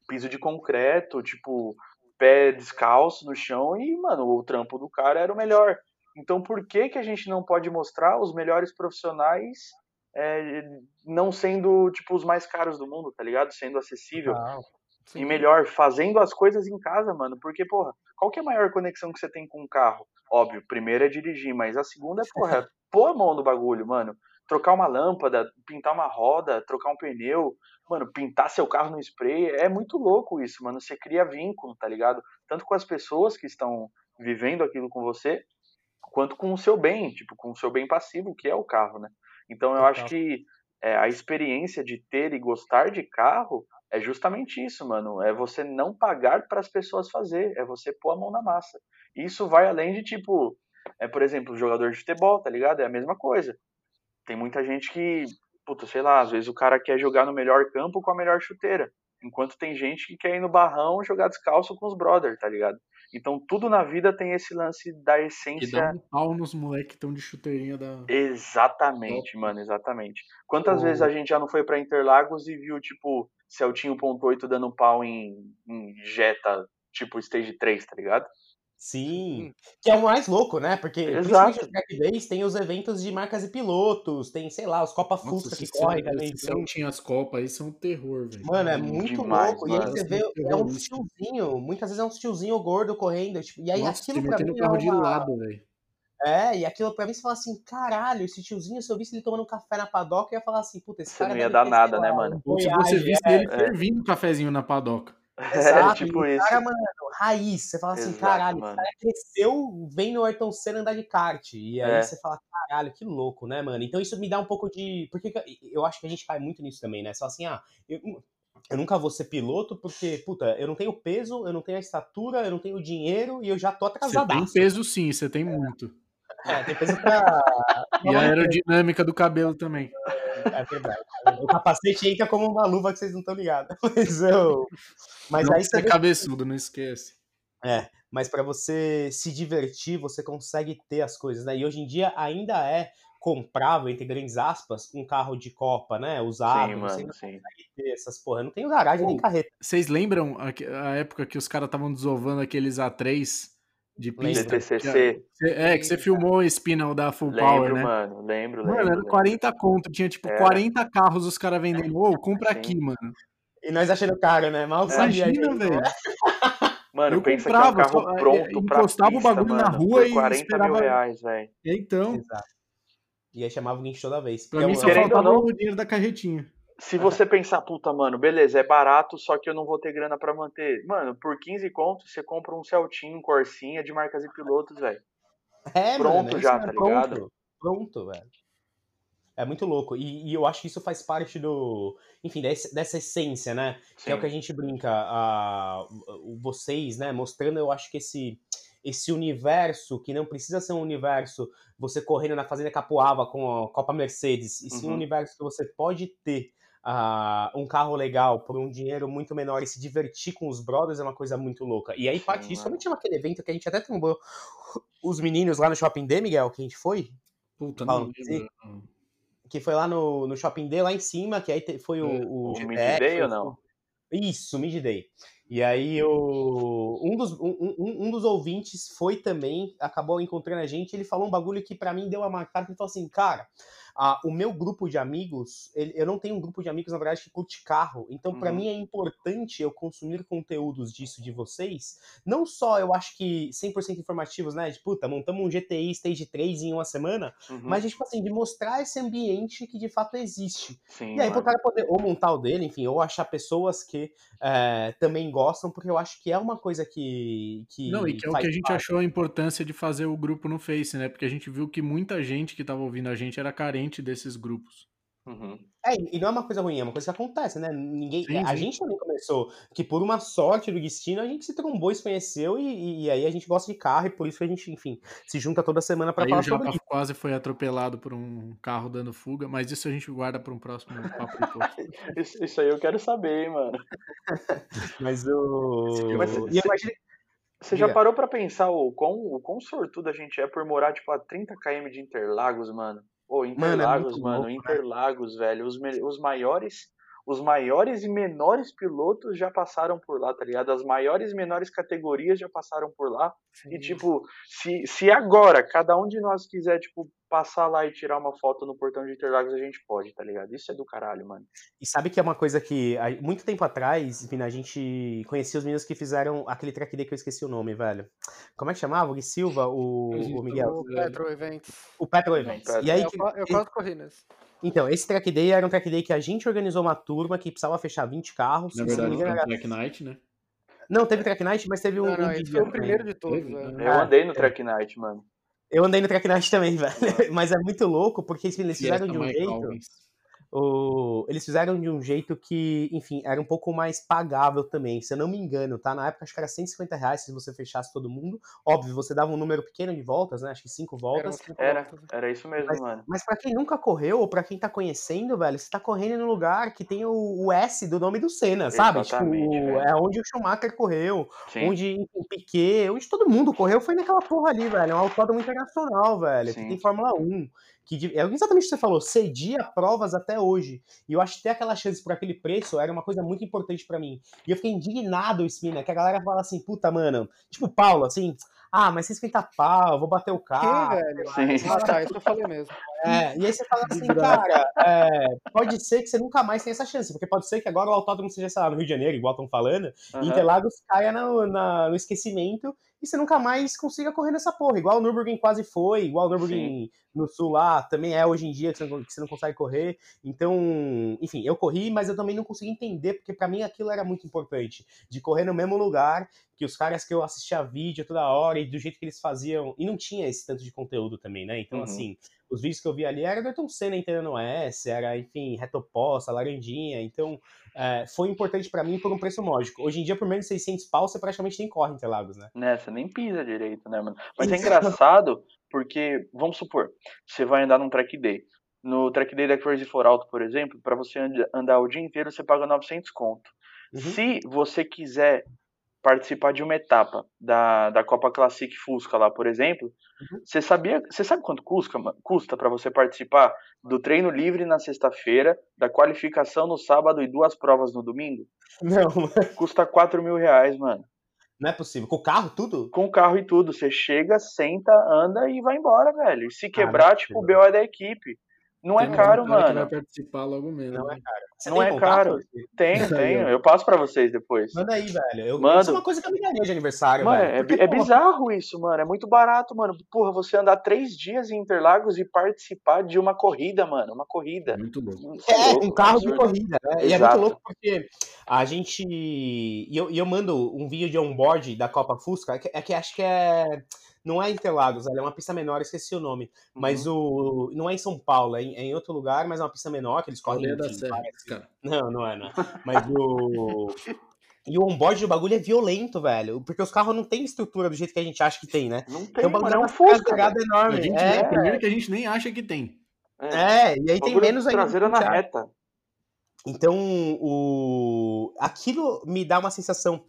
Speaker 4: Piso de concreto, tipo, pé descalço no chão e, mano, o trampo do cara era o melhor. Então, por que, que a gente não pode mostrar os melhores profissionais é, não sendo, tipo, os mais caros do mundo, tá ligado? Sendo acessível. Ah, e melhor, fazendo as coisas em casa, mano. Porque, porra, qual que é a maior conexão que você tem com o carro? Óbvio, primeiro é dirigir, mas a segunda é, porra, pôr a mão no bagulho, mano. Trocar uma lâmpada, pintar uma roda, trocar um pneu, mano, pintar seu carro no spray. É muito louco isso, mano. Você cria vínculo, tá ligado? Tanto com as pessoas que estão vivendo aquilo com você, quanto com o seu bem, tipo, com o seu bem passivo, que é o carro, né? Então eu acho que é, a experiência de ter e gostar de carro é justamente isso, mano. É você não pagar para as pessoas fazer, é você pôr a mão na massa. Isso vai além de, tipo, é, por exemplo, jogador de futebol, tá ligado? É a mesma coisa. Tem muita gente que, puta, sei lá, às vezes o cara quer jogar no melhor campo com a melhor chuteira. Enquanto tem gente que quer ir no barrão jogar descalço com os brothers, tá ligado? Então tudo na vida tem esse lance da essência.
Speaker 3: E dá um pau nos moleques que estão de chuteirinha da.
Speaker 4: Exatamente, Top. mano, exatamente. Quantas oh. vezes a gente já não foi para Interlagos e viu, tipo, Celtinho ponto .8 dando pau em, em Jetta, tipo, stage 3, tá ligado?
Speaker 1: Sim, que é o mais louco, né? Porque
Speaker 4: Exato.
Speaker 1: os Track Days tem os eventos de marcas e pilotos, tem, sei lá, os Copa Fusca que correm também.
Speaker 3: Se não tinha as Copas aí, são um terror, velho.
Speaker 1: Mano, é muito Demais, louco. Mano. E aí você vê, é um tiozinho, muitas vezes é um tiozinho gordo correndo. Tipo, e aí
Speaker 3: Nossa,
Speaker 1: aquilo pra mim.
Speaker 3: É carro uma... de lado, velho.
Speaker 1: É, e aquilo pra mim você fala assim, caralho, esse tiozinho, se eu visse ele tomando um café na padoca, eu ia falar assim, puta, esse
Speaker 4: você
Speaker 1: cara.
Speaker 4: Não ia dar nada, né, mano?
Speaker 3: Ou se você visse é, ele fervindo um cafezinho na padoca.
Speaker 1: Exato,
Speaker 4: é, tipo
Speaker 1: e
Speaker 4: isso.
Speaker 1: cara, mano, raiz. Você fala assim,
Speaker 4: Exato,
Speaker 1: caralho,
Speaker 4: mano.
Speaker 1: esse cara cresceu vendo o Ayrton Senna andar de kart. E aí
Speaker 4: É.
Speaker 1: você fala, caralho, que louco, né, mano? Então isso me dá um pouco de. Porque eu acho que a gente cai muito nisso também, né? Você fala assim, ah, eu, eu nunca vou ser piloto porque, puta, eu não tenho peso, eu não tenho a estatura, eu não tenho dinheiro e eu já tô
Speaker 3: Você
Speaker 1: atrasado.
Speaker 3: tem peso sim, você tem muito.
Speaker 1: É, tem peso pra.
Speaker 3: E a aerodinâmica do cabelo também.
Speaker 1: É verdade. O capacete entra como uma luva que vocês não estão ligados. Mas eu. Mas
Speaker 3: não
Speaker 1: aí
Speaker 3: você é cabeçudo, não esquece.
Speaker 1: É, mas para você se divertir, você consegue ter as coisas, né? E hoje em dia ainda é comprável, entre grandes aspas, um carro de Copa, né? Usado.
Speaker 4: Sim,
Speaker 1: você
Speaker 4: mano,
Speaker 1: ainda
Speaker 4: sim.
Speaker 1: consegue ter essas porra. Não tem garagem nem
Speaker 3: Oh.
Speaker 1: carreta.
Speaker 3: Vocês lembram a, a época que os caras estavam desovando aqueles A3 de pista?
Speaker 4: DTCC.
Speaker 3: Que- É, que você filmou o Spinal da Full
Speaker 4: Lembro,
Speaker 3: Power, né?
Speaker 4: mano. Lembro, lembro.
Speaker 3: Mano, era
Speaker 4: lembro.
Speaker 3: 40 conto, tinha tipo
Speaker 4: Era.
Speaker 3: 40 carros os caras vendendo. Ô, compra
Speaker 4: Sim.
Speaker 3: aqui, mano.
Speaker 1: E nós achando caro, né? Mal sabia.
Speaker 3: Imagina,
Speaker 1: gente.
Speaker 3: velho.
Speaker 4: Mano,
Speaker 3: Eu
Speaker 4: pensa
Speaker 3: comprava,
Speaker 4: que é um carro
Speaker 3: só-
Speaker 4: pronto pra
Speaker 3: encostava o
Speaker 4: pista,
Speaker 3: bagulho na
Speaker 4: mano,
Speaker 3: rua
Speaker 4: por
Speaker 3: e
Speaker 4: 40
Speaker 3: esperava-
Speaker 4: mil reais, velho.
Speaker 3: Então,
Speaker 1: Exato. E aí chamava o guincho toda vez.
Speaker 3: pra
Speaker 1: é
Speaker 3: mim só faltava
Speaker 4: não-
Speaker 3: o dinheiro da carretinha.
Speaker 4: Se você pensar, puta, mano, beleza, é barato, só que eu não vou ter grana pra manter. Mano, por 15 contos, você compra um Celtinho, um Corsinha de marcas e pilotos, velho.
Speaker 1: É,
Speaker 4: Pronto
Speaker 1: mano,
Speaker 4: já,
Speaker 1: é
Speaker 4: tá
Speaker 1: pronto,
Speaker 4: ligado?
Speaker 1: Pronto, velho. É muito louco. E, e eu acho que isso faz parte do. Enfim, desse- dessa essência, né? Que é o que a gente brinca, a, o- vocês, né? Mostrando, eu acho que esse, esse universo, que não precisa ser um universo você correndo na Fazenda Capuava com a Copa Mercedes, e sim um
Speaker 4: Uhum.
Speaker 1: universo que você pode ter ah, um carro legal por um dinheiro muito menor e se divertir com os brothers é uma coisa muito louca. E aí, parte disso, também tinha aquele evento que a gente até trombou os meninos lá no Shopping D, Miguel, que a gente foi,
Speaker 3: Puta, não
Speaker 1: que foi lá no, no Shopping D, lá em cima, que aí foi o,
Speaker 3: É,
Speaker 1: o,
Speaker 4: o Day ou não?
Speaker 1: Isso, Mid Day. E aí o, um, dos, um, um- dos ouvintes foi também, acabou encontrando a gente, ele falou um bagulho que pra mim deu uma marcada, que ele falou assim, cara, ah, o meu grupo de amigos, ele- eu não tenho um grupo de amigos, na verdade, que curte carro, então pra
Speaker 4: Uhum.
Speaker 1: mim é importante eu consumir conteúdos disso de vocês, não só eu acho que 100% informativos, né, de puta, montamos um GTI Stage 3 em uma semana,
Speaker 4: Uhum.
Speaker 1: mas tipo assim, de mostrar esse ambiente que de fato existe.
Speaker 4: Sim,
Speaker 1: E aí, pro
Speaker 4: mano.
Speaker 1: cara poder ou montar o dele, enfim, ou achar pessoas que é, também gostam, porque eu acho que é uma coisa que. que
Speaker 3: Não, e que é o que a gente
Speaker 1: parte.
Speaker 3: achou a importância de fazer o grupo no Face, né? Porque a gente viu que muita gente que tava ouvindo a gente era carente desses grupos.
Speaker 4: Uhum.
Speaker 1: É, e não é uma coisa ruim, é uma coisa que acontece, né? Ninguém,
Speaker 3: Sim,
Speaker 1: a
Speaker 3: sim.
Speaker 1: gente também começou, que por uma sorte do destino, a gente se trombou e se conheceu, e, e aí a gente gosta de carro, e por isso que a gente, enfim, se junta toda semana pra
Speaker 3: Aí
Speaker 1: falar
Speaker 3: o
Speaker 1: sobre
Speaker 3: Japa
Speaker 1: isso.
Speaker 3: quase foi atropelado por um carro dando fuga, mas isso a gente guarda para um próximo papo.
Speaker 4: Isso, isso aí eu quero saber, hein, mano.
Speaker 1: Mas o.
Speaker 4: Mas
Speaker 1: e
Speaker 4: Você já parou pra pensar o quão, o quão sortudo a gente é por morar, tipo, a 30 km de Interlagos, mano? Ô, Interlagos, mano,
Speaker 1: louco, né?
Speaker 4: Interlagos, velho. Os, os maiores. Os maiores e menores pilotos já passaram por lá, tá ligado? As maiores e menores categorias já passaram por lá. E, tipo, se, se agora cada um de nós quiser, tipo, passar lá e tirar uma foto no portão de Interlagos, a gente pode, tá ligado? Isso é do caralho, mano.
Speaker 1: E sabe que é uma coisa que, muito tempo atrás, Vina, a gente conhecia os meninos que fizeram aquele track day que eu esqueci o nome, velho. Como é que chamava? O Gui Silva, o, o Miguel?
Speaker 2: O Petro Events.
Speaker 1: O Petro Events.
Speaker 4: Petro.
Speaker 1: E aí,
Speaker 2: É, eu, eu quase corri nesse.
Speaker 1: então, esse track day era um track day que a gente organizou uma turma que precisava fechar 20 carros.
Speaker 3: Na
Speaker 1: não
Speaker 3: verdade, um
Speaker 1: era-
Speaker 3: Black Knight, né?
Speaker 1: Não, teve track night, mas teve um,
Speaker 2: Não,
Speaker 1: um
Speaker 2: não,
Speaker 1: dia
Speaker 2: foi o primeiro de todos, velho.
Speaker 3: né?
Speaker 4: Eu
Speaker 1: Ah,
Speaker 4: andei no Track Night, mano.
Speaker 1: Eu andei no track night também, velho. Mas é muito louco, porque eles fizeram de um
Speaker 3: Mike
Speaker 1: jeito.
Speaker 3: Alves.
Speaker 1: O, eles fizeram de um jeito que, enfim, era um pouco mais pagável também, se eu não me engano, tá? Na época acho que era 150 reais se você fechasse todo mundo. Óbvio, você dava um número pequeno de voltas, né? Acho que cinco voltas.
Speaker 4: Era, era, era isso mesmo,
Speaker 1: mas,
Speaker 4: mano.
Speaker 1: Mas pra quem nunca correu, ou pra quem tá conhecendo, velho, você tá correndo no lugar que tem o, o S do nome do Senna, sabe? Tipo, é onde o Schumacher correu, Sim. onde o Piquet, onde todo mundo correu, foi naquela porra ali, velho. É um autódromo internacional, velho, Sim. que tem Fórmula 1 que é exatamente o que você falou, cedia provas até hoje. E eu acho que ter aquela chance por aquele preço era uma coisa muito importante para mim. E eu fiquei indignado, Espina, que a galera fala assim, puta, mano, tipo Paulo, assim, ah, mas 150 pau, vou bater o carro.
Speaker 2: Que, velho? Sim. Ah, tá, isso eu falei mesmo.
Speaker 1: É, e aí você fala assim, cara, é, pode ser que você nunca mais tenha essa chance, porque pode ser que agora o autódromo seja, sei lá, no Rio de Janeiro, igual estão falando, uhum. e Interlagos caia no, na, no esquecimento e você nunca mais consiga correr nessa porra. Igual o Nürburgring quase foi, igual o Nürburgring Sim. no sul lá também é hoje em dia que você, não, que você, não, consegue correr. Então, enfim, eu corri, mas eu também não consegui entender, porque para mim aquilo era muito importante, de correr no mesmo lugar que os caras que eu assistia vídeo toda hora e do jeito que eles faziam, e não tinha esse tanto de conteúdo também, né? Então, uhum. assim, os vídeos que eu vi ali era do Ayrton Senna entendendo S, era, enfim, retoposta, laranjinha. Então, é, foi importante para mim por um preço módico. Hoje em dia, por menos de 600 pau, você praticamente nem corre em Interlagos, né?
Speaker 4: Né, você nem pisa direito, né, mano? Mas é engraçado porque, vamos supor, você vai andar num track day. No track day da Crazy for Auto, por exemplo, para você andar o dia inteiro, você paga 900 conto. Uhum. Se você quiser participar de uma etapa da, da Copa Classic Fusca lá, por exemplo, uhum. você sabia, você sabe quanto custa, custa para você participar do treino livre na sexta-feira, da qualificação no sábado e duas provas no domingo?
Speaker 1: Não.
Speaker 4: Custa 4 mil reais, mano.
Speaker 1: Não é possível. Com o carro, tudo?
Speaker 4: Com o carro e tudo. Você chega, senta, anda e vai embora, velho. E se quebrar, ah, tipo, o BO é da equipe. Não é caro, mano.
Speaker 3: vai participar logo mesmo.
Speaker 1: Não é caro.
Speaker 4: Você não é caro. Tenho, tenho. Eu passo pra vocês depois.
Speaker 1: Manda aí, velho. Eu,
Speaker 4: Mando.
Speaker 1: Isso é uma coisa que eu me ganhei de aniversário,
Speaker 4: mano,
Speaker 1: velho.
Speaker 4: É, Porque, é bizarro isso, mano. É muito barato, mano. Porra, você andar três dias em Interlagos e participar de uma corrida, mano. Uma corrida.
Speaker 3: É muito louco.
Speaker 1: É, é louco, um carro de corrida, né? Exato. E é muito louco porque a gente. E eu, eu mando um vídeo de onboard da Copa Fusca, é que, é que acho que é não é Interlagos, é uma pista menor, esqueci o nome. Uhum. Mas o. Não é em São Paulo, é em, é em, outro lugar, mas é uma pista menor que eles correm.
Speaker 3: Da Serra, cara.
Speaker 1: Não, não é, não. Mas o. E o onboard do bagulho é violento, velho. Porque os carros não têm estrutura do jeito que a gente acha que tem, né?
Speaker 4: Não tem, então, o bagulho é um Fusca,
Speaker 3: enorme. A gente, é, primeiro que a gente nem acha que tem.
Speaker 1: É, é e aí tem menos
Speaker 4: ainda. Traseira na reta.
Speaker 1: Então, o... aquilo me dá uma sensação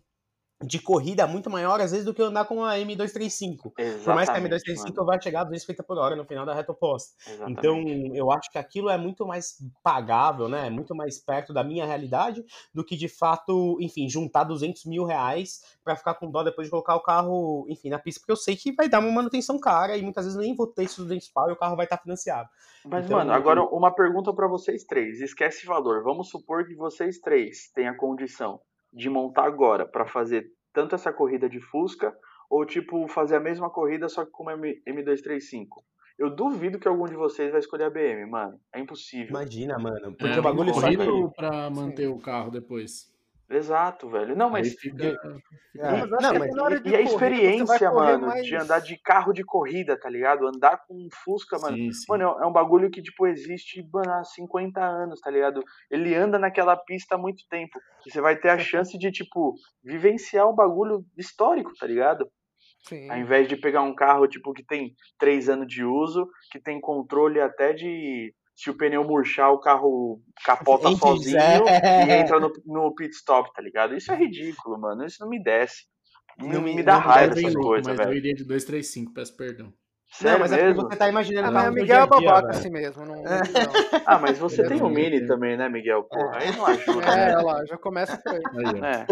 Speaker 1: de corrida muito maior, às vezes, do que andar com a M235.
Speaker 4: Exatamente,
Speaker 1: por mais que a M235 mano. vai chegar a 250 por hora no final da reta oposta. Exatamente. Então, eu acho que aquilo é muito mais pagável, né? Muito mais perto da minha realidade do que, de fato, enfim, juntar 200 mil reais para ficar com dó depois de colocar o carro, enfim, na pista, porque eu sei que vai dar uma manutenção cara e muitas vezes nem vou ter esses 200 pau e o carro vai estar financiado.
Speaker 4: Mas, então, mano, agora uma pergunta para vocês três. Esquece valor. Vamos supor que vocês três têm a condição de montar agora para fazer tanto essa corrida de Fusca ou tipo fazer a mesma corrida só que com uma M235. Eu duvido que algum de vocês vai escolher a BM, mano. É impossível.
Speaker 1: Imagina, mano.
Speaker 3: Porque é, o bagulho só que... pra manter Sim. o carro depois.
Speaker 4: Exato, velho. Não, mas.
Speaker 3: Fica... É.
Speaker 4: Não, mas... E, e a experiência, mano, mais... de andar de carro de corrida, tá ligado? Andar com um Fusca, mano. Sim, sim. Mano, é um bagulho que, tipo, existe mano, há 50 anos, tá ligado? Ele anda naquela pista há muito tempo. E você vai ter a chance de, tipo, vivenciar um bagulho histórico, tá ligado? Sim. Ao invés de pegar um carro, tipo, que tem três anos de uso, que tem controle até de se o pneu murchar, o carro capota sozinho é. e entra no, no pit stop, tá ligado? Isso é ridículo, mano. Isso não me desce. Não, me, me dá raiva essas coisas, velho. Mas
Speaker 3: eu iria de 235, peço perdão.
Speaker 1: Sério não, mas mesmo? é porque você tá imaginando
Speaker 2: ah, o Miguel é babaca assim mesmo. Não, não.
Speaker 4: ah, mas você tem o um Mini também, né, Miguel? Pô, é. aí não ajuda. É,
Speaker 2: né? lá, já começa por aí. aí
Speaker 1: é.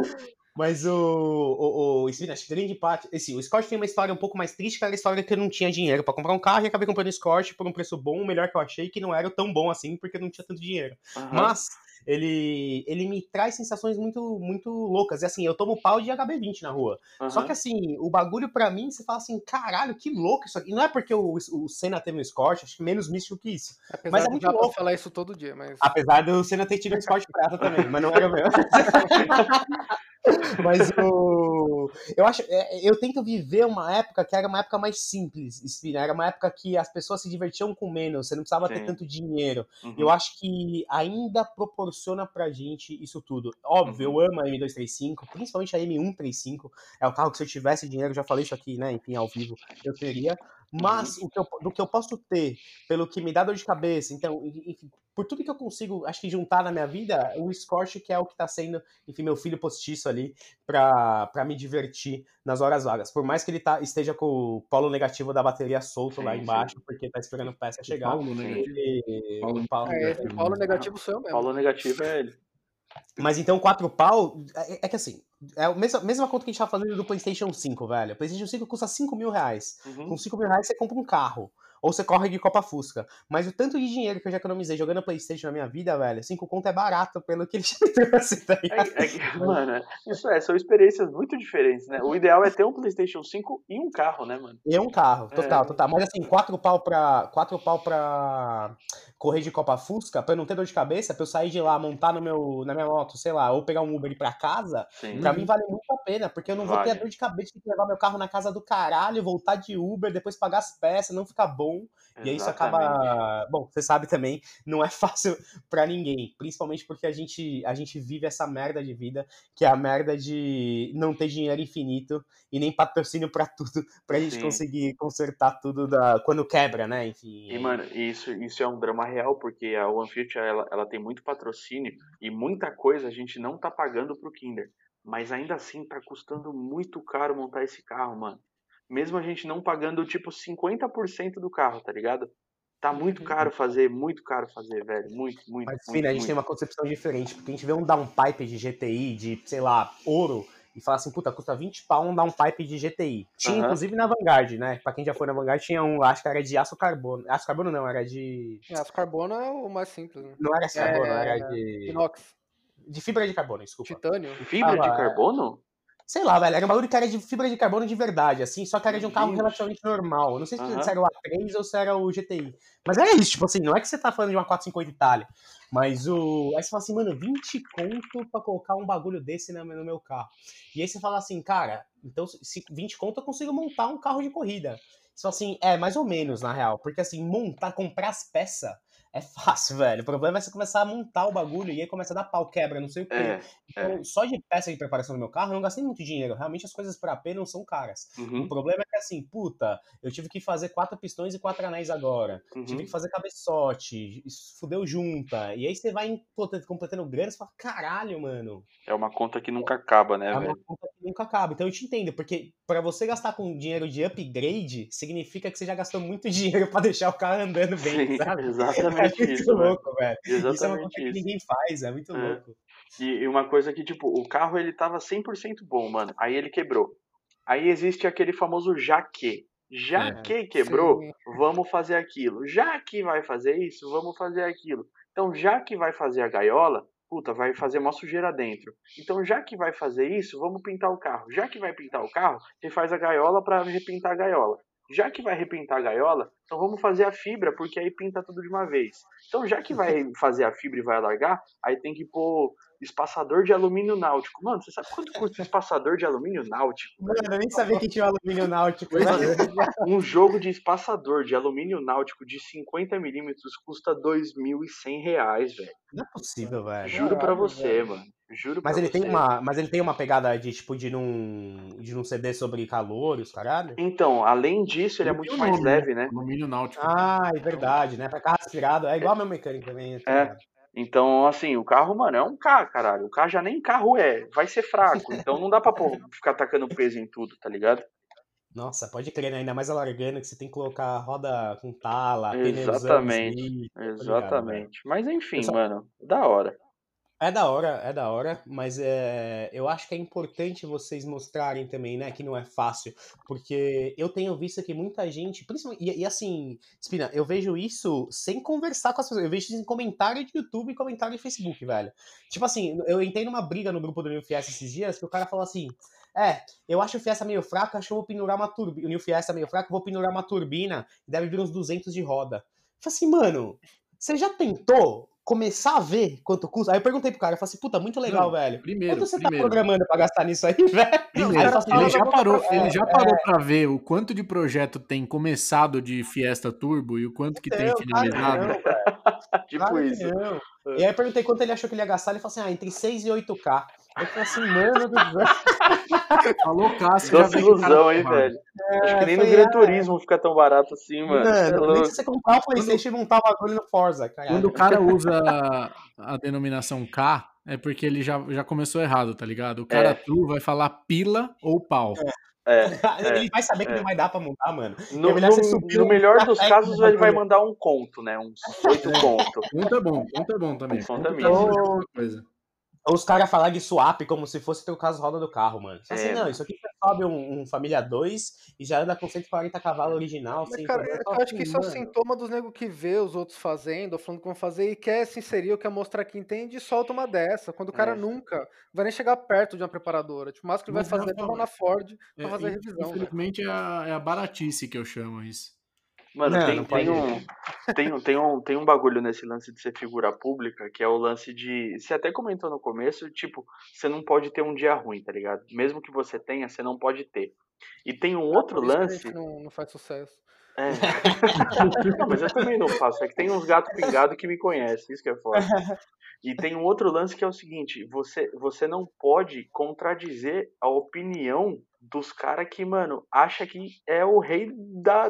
Speaker 1: Mas o, o, o esse, acho que grande parte. Assim, o Scott tem uma história um pouco mais triste, que era a história que eu não tinha dinheiro para comprar um carro e acabei comprando o Scott por um preço bom, o melhor que eu achei, que não era tão bom assim, porque eu não tinha tanto dinheiro. Uhum. Mas ele, ele me traz sensações muito, muito loucas. E assim, eu tomo pau de HB20 na rua. Uhum. Só que assim, o bagulho para mim, você fala assim, caralho, que louco isso aqui. E não é porque o, o Senna teve um Scott, acho que menos místico que isso.
Speaker 2: Apesar mas é muito louco. falar isso todo dia, mas.
Speaker 1: Apesar do Senna ter tido um Scott prata também, mas não era o meu. Mas o... eu acho, é, eu tento viver uma época que era uma época mais simples, era uma época que as pessoas se divertiam com menos, você não precisava Sim. ter tanto dinheiro. Uhum. Eu acho que ainda proporciona pra gente isso tudo. Óbvio, uhum. eu amo a M235, principalmente a M135, é o carro que se eu tivesse dinheiro, já falei isso aqui, né, enfim, ao vivo, eu teria. Mas uhum. o que eu, do que eu posso ter, pelo que me dá dor de cabeça, então, enfim, por tudo que eu consigo, acho que juntar na minha vida, o Scorch, que é o que tá sendo, enfim, meu filho postiço ali, pra, pra me divertir nas horas vagas. Por mais que ele tá, esteja com o polo negativo da bateria solto sim, lá embaixo, sim. porque tá esperando o peça chegar.
Speaker 2: Paulo
Speaker 1: negativo.
Speaker 2: E... Paulo, Paulo, é, negativo. Paulo negativo sou eu mesmo.
Speaker 4: Paulo negativo é ele.
Speaker 1: Mas então, quatro pau, é, é, que assim, é a mesma, mesma conta que a gente tava falando do PlayStation 5, velho. O PlayStation 5 custa 5 mil reais. Uhum. Com 5 mil reais você compra um carro ou você corre de Copa Fusca. Mas o tanto de dinheiro que eu já economizei jogando Playstation na minha vida, velho, 5 conto é barato pelo que ele já trouxe, tá
Speaker 4: é, é, Mano, isso é, são experiências muito diferentes, né? O ideal é ter um Playstation 5 e um carro, né, mano?
Speaker 1: E um carro, total, é. total. Mas assim, quatro pau pra. Quatro pau pra correr de Copa Fusca, pra eu não ter dor de cabeça, pra eu sair de lá, montar no meu, na minha moto, sei lá, ou pegar um Uber e ir pra casa, Sim. pra mim vale muito a pena, porque eu não vou vale. ter a dor de cabeça de levar meu carro na casa do caralho, voltar de Uber, depois pagar as peças, não ficar bom. Exatamente. E aí isso acaba. Bom, você sabe também, não é fácil para ninguém. Principalmente porque a gente, a gente vive essa merda de vida, que é a merda de não ter dinheiro infinito e nem patrocínio para tudo, pra gente Sim. conseguir consertar tudo da, quando quebra, né? Enfim.
Speaker 4: E, mano, isso, isso é um drama real, porque a OneFit ela, ela tem muito patrocínio e muita coisa a gente não tá pagando pro Kinder. Mas ainda assim tá custando muito caro montar esse carro, mano mesmo a gente não pagando tipo 50% do carro, tá ligado? Tá muito uhum. caro fazer, muito caro fazer, velho. Muito, muito.
Speaker 1: Mas,
Speaker 4: muito,
Speaker 1: filho, a gente muito. tem uma concepção diferente, porque a gente vê um downpipe de GTI, de, sei lá, ouro, e fala assim, puta, custa 20 pau um downpipe de GTI. Tinha, uhum. inclusive, na Vanguard, né? Pra quem já foi na Vanguard, tinha um, acho que era de aço carbono. Aço carbono não, era de.
Speaker 2: É, aço carbono é o mais simples, né?
Speaker 1: Não era aço é, carbono, era de.
Speaker 2: Inox.
Speaker 1: De fibra de carbono, desculpa.
Speaker 2: Titânio.
Speaker 4: Fibra ah, de carbono?
Speaker 1: Sei lá, velho, era um bagulho que era de fibra de carbono de verdade, assim, só que era de um carro relativamente normal. Eu não sei se, uhum. era o A3 ou se era o GTI. Mas é isso, tipo assim, não é que você tá falando de uma 450 Itália. Mas o. Aí você fala assim, mano, 20 conto pra colocar um bagulho desse no meu carro. E aí você fala assim, cara, então se 20 conto eu consigo montar um carro de corrida. Fala assim, é, mais ou menos, na real. Porque assim, montar, comprar as peças é fácil, velho. O problema é você começar a montar o bagulho e aí começa a dar pau, quebra, não sei o quê. É, então, é. só de peça de preparação do meu carro, eu não gastei muito dinheiro. Realmente as coisas para AP não são caras. Uhum. O problema é que assim, puta, eu tive que fazer quatro pistões e quatro anéis agora. Uhum. Tive que fazer cabeçote, fudeu junta. E aí você vai completando grana e fala, caralho, mano.
Speaker 4: É uma conta que nunca acaba, né,
Speaker 1: é
Speaker 4: velho?
Speaker 1: É uma conta que nunca acaba. Então eu te entendo, porque para você gastar com dinheiro de upgrade, significa que você já gastou muito dinheiro para deixar o carro andando bem,
Speaker 4: Sim,
Speaker 1: sabe?
Speaker 4: Exatamente
Speaker 1: é muito
Speaker 4: isso,
Speaker 1: louco, velho.
Speaker 4: Exatamente
Speaker 1: isso é uma coisa que ninguém faz, é muito é. louco.
Speaker 4: E uma coisa que, tipo, o carro ele tava 100% bom, mano. Aí ele quebrou. Aí existe aquele famoso já que. Já é, que quebrou, sim. vamos fazer aquilo. Já que vai fazer isso, vamos fazer aquilo. Então, já que vai fazer a gaiola, puta, vai fazer uma sujeira dentro. Então, já que vai fazer isso, vamos pintar o carro. Já que vai pintar o carro, você faz a gaiola para repintar a gaiola. Já que vai repintar a gaiola, então vamos fazer a fibra, porque aí pinta tudo de uma vez. Então, já que vai fazer a fibra e vai alargar, aí tem que pôr espaçador de alumínio náutico. Mano, você sabe quanto custa um espaçador de alumínio náutico?
Speaker 1: Mano, eu nem sabia que tinha alumínio náutico. Né?
Speaker 4: um jogo de espaçador de alumínio náutico de 50 milímetros custa 2.100 reais, velho.
Speaker 1: Não é possível, velho.
Speaker 4: Juro para você, velho. mano. Juro
Speaker 1: mas ele
Speaker 4: você.
Speaker 1: tem uma, mas ele tem uma pegada de tipo de não de não ceder sobre calor, os caralho.
Speaker 4: Então, além disso, ele é muito mais leve, né?
Speaker 3: Alumínio náutico.
Speaker 1: Ah, é verdade, né? Para carro aspirado, é igual a meu mecânico também.
Speaker 4: Tá é. Então, assim, o carro, mano, é um carro, caralho. O carro já nem carro é, vai ser fraco. Então não dá pra pô, ficar tacando peso em tudo, tá ligado?
Speaker 1: Nossa, pode crer, né? Ainda mais alargando que você tem que colocar roda com tala,
Speaker 4: Exatamente. Exatamente. Mas enfim, mano, da hora.
Speaker 1: É da hora, é da hora, mas é, eu acho que é importante vocês mostrarem também, né, que não é fácil, porque eu tenho visto que muita gente, principalmente, e, e, assim, Spina, eu vejo isso sem conversar com as pessoas, eu vejo isso em comentário de YouTube e comentário de Facebook, velho. Tipo assim, eu entrei numa briga no grupo do New Fiesta esses dias, que o cara falou assim, é, eu acho o Fiesta meio fraco, acho que eu vou pendurar uma turbina, o New Fiesta meio fraco, vou pendurar uma turbina, deve vir uns 200 de roda. Eu falei assim, mano, você já tentou começar a ver quanto custa. Aí eu perguntei pro cara, eu falei assim, puta, muito legal,
Speaker 3: Não,
Speaker 1: velho.
Speaker 3: Primeiro,
Speaker 1: Quanto você
Speaker 3: primeiro.
Speaker 1: tá programando pra gastar nisso aí, velho?
Speaker 3: Primeiro,
Speaker 1: Aí falei,
Speaker 3: ele já
Speaker 1: "Não,
Speaker 3: parou,
Speaker 1: é,
Speaker 3: ele já parou pra ver o quanto de projeto tem começado de Fiesta Turbo e o quanto que tem finalizado.
Speaker 1: velho.
Speaker 4: tipo
Speaker 1: Claro
Speaker 4: isso.
Speaker 1: não. E aí eu perguntei quanto ele achou que ele ia gastar, ele falou assim, ah, entre 6 e 8K. Eu falei assim, mano do céu.
Speaker 3: Falou Cássio, já
Speaker 4: Doce
Speaker 3: veio o cara
Speaker 4: ilusão, hein, velho. Acho que nem no Gran
Speaker 1: ah,
Speaker 4: Turismo fica tão barato assim, mano. É
Speaker 1: Mano, nem se você comprar o Playstation e montar o bagulho no Forza, cara.
Speaker 3: Quando o cara usa a denominação K, é porque ele já, já começou errado, tá ligado? O cara
Speaker 4: É.
Speaker 3: true vai falar pila ou pau.
Speaker 4: É,
Speaker 1: ele vai saber que
Speaker 4: é.
Speaker 1: não vai dar pra montar, mano.
Speaker 4: no,
Speaker 1: É melhor você
Speaker 4: no-
Speaker 1: subir
Speaker 4: no
Speaker 1: um
Speaker 4: melhor dos casos, ele vai mandar um conto, né? Uns oito contos.
Speaker 3: Conto é bom, conto é bom também.
Speaker 4: Conto
Speaker 3: Conto
Speaker 4: é
Speaker 3: tá uma coisa.
Speaker 1: Ou os caras falar de swap como se fosse trocar as rodas do carro, mano. Você fala assim,
Speaker 4: É,
Speaker 1: não, isso aqui você sobe um, um Família 2 e já anda com 140 cavalos original.
Speaker 2: Mas,
Speaker 1: sem
Speaker 2: cara, eu acho que
Speaker 1: assim,
Speaker 2: isso é um
Speaker 1: mano,
Speaker 2: sintoma dos nego que vê os outros fazendo, ou falando como fazer, e quer se inserir, ou quer mostrar que entende, e solta uma dessa. Quando o cara
Speaker 4: É.
Speaker 2: nunca vai nem chegar perto de uma preparadora. Tipo, o máximo que ele vai
Speaker 3: é
Speaker 2: fazer é na Ford pra
Speaker 3: É,
Speaker 2: fazer a revisão. velho.
Speaker 3: infelizmente é a, é a baratice que eu chamo isso.
Speaker 4: Mano,
Speaker 1: Não,
Speaker 4: tem,
Speaker 1: não
Speaker 4: tem, um, tem, um- tem, um, tem um bagulho nesse lance de ser figura pública, que é o lance de. Você até comentou no começo, tipo, você não pode ter um dia ruim, tá ligado? Mesmo que você tenha, você não pode ter. E tem um outro
Speaker 2: Por isso que a
Speaker 4: lance.
Speaker 2: gente não, não faz sucesso.
Speaker 4: É. Mas eu também não faço. É que tem uns gatos pingados que me conhecem, isso que é foda. E tem um outro lance que é o seguinte: você, você não pode contradizer a opinião dos caras que, mano, acha que é o rei da,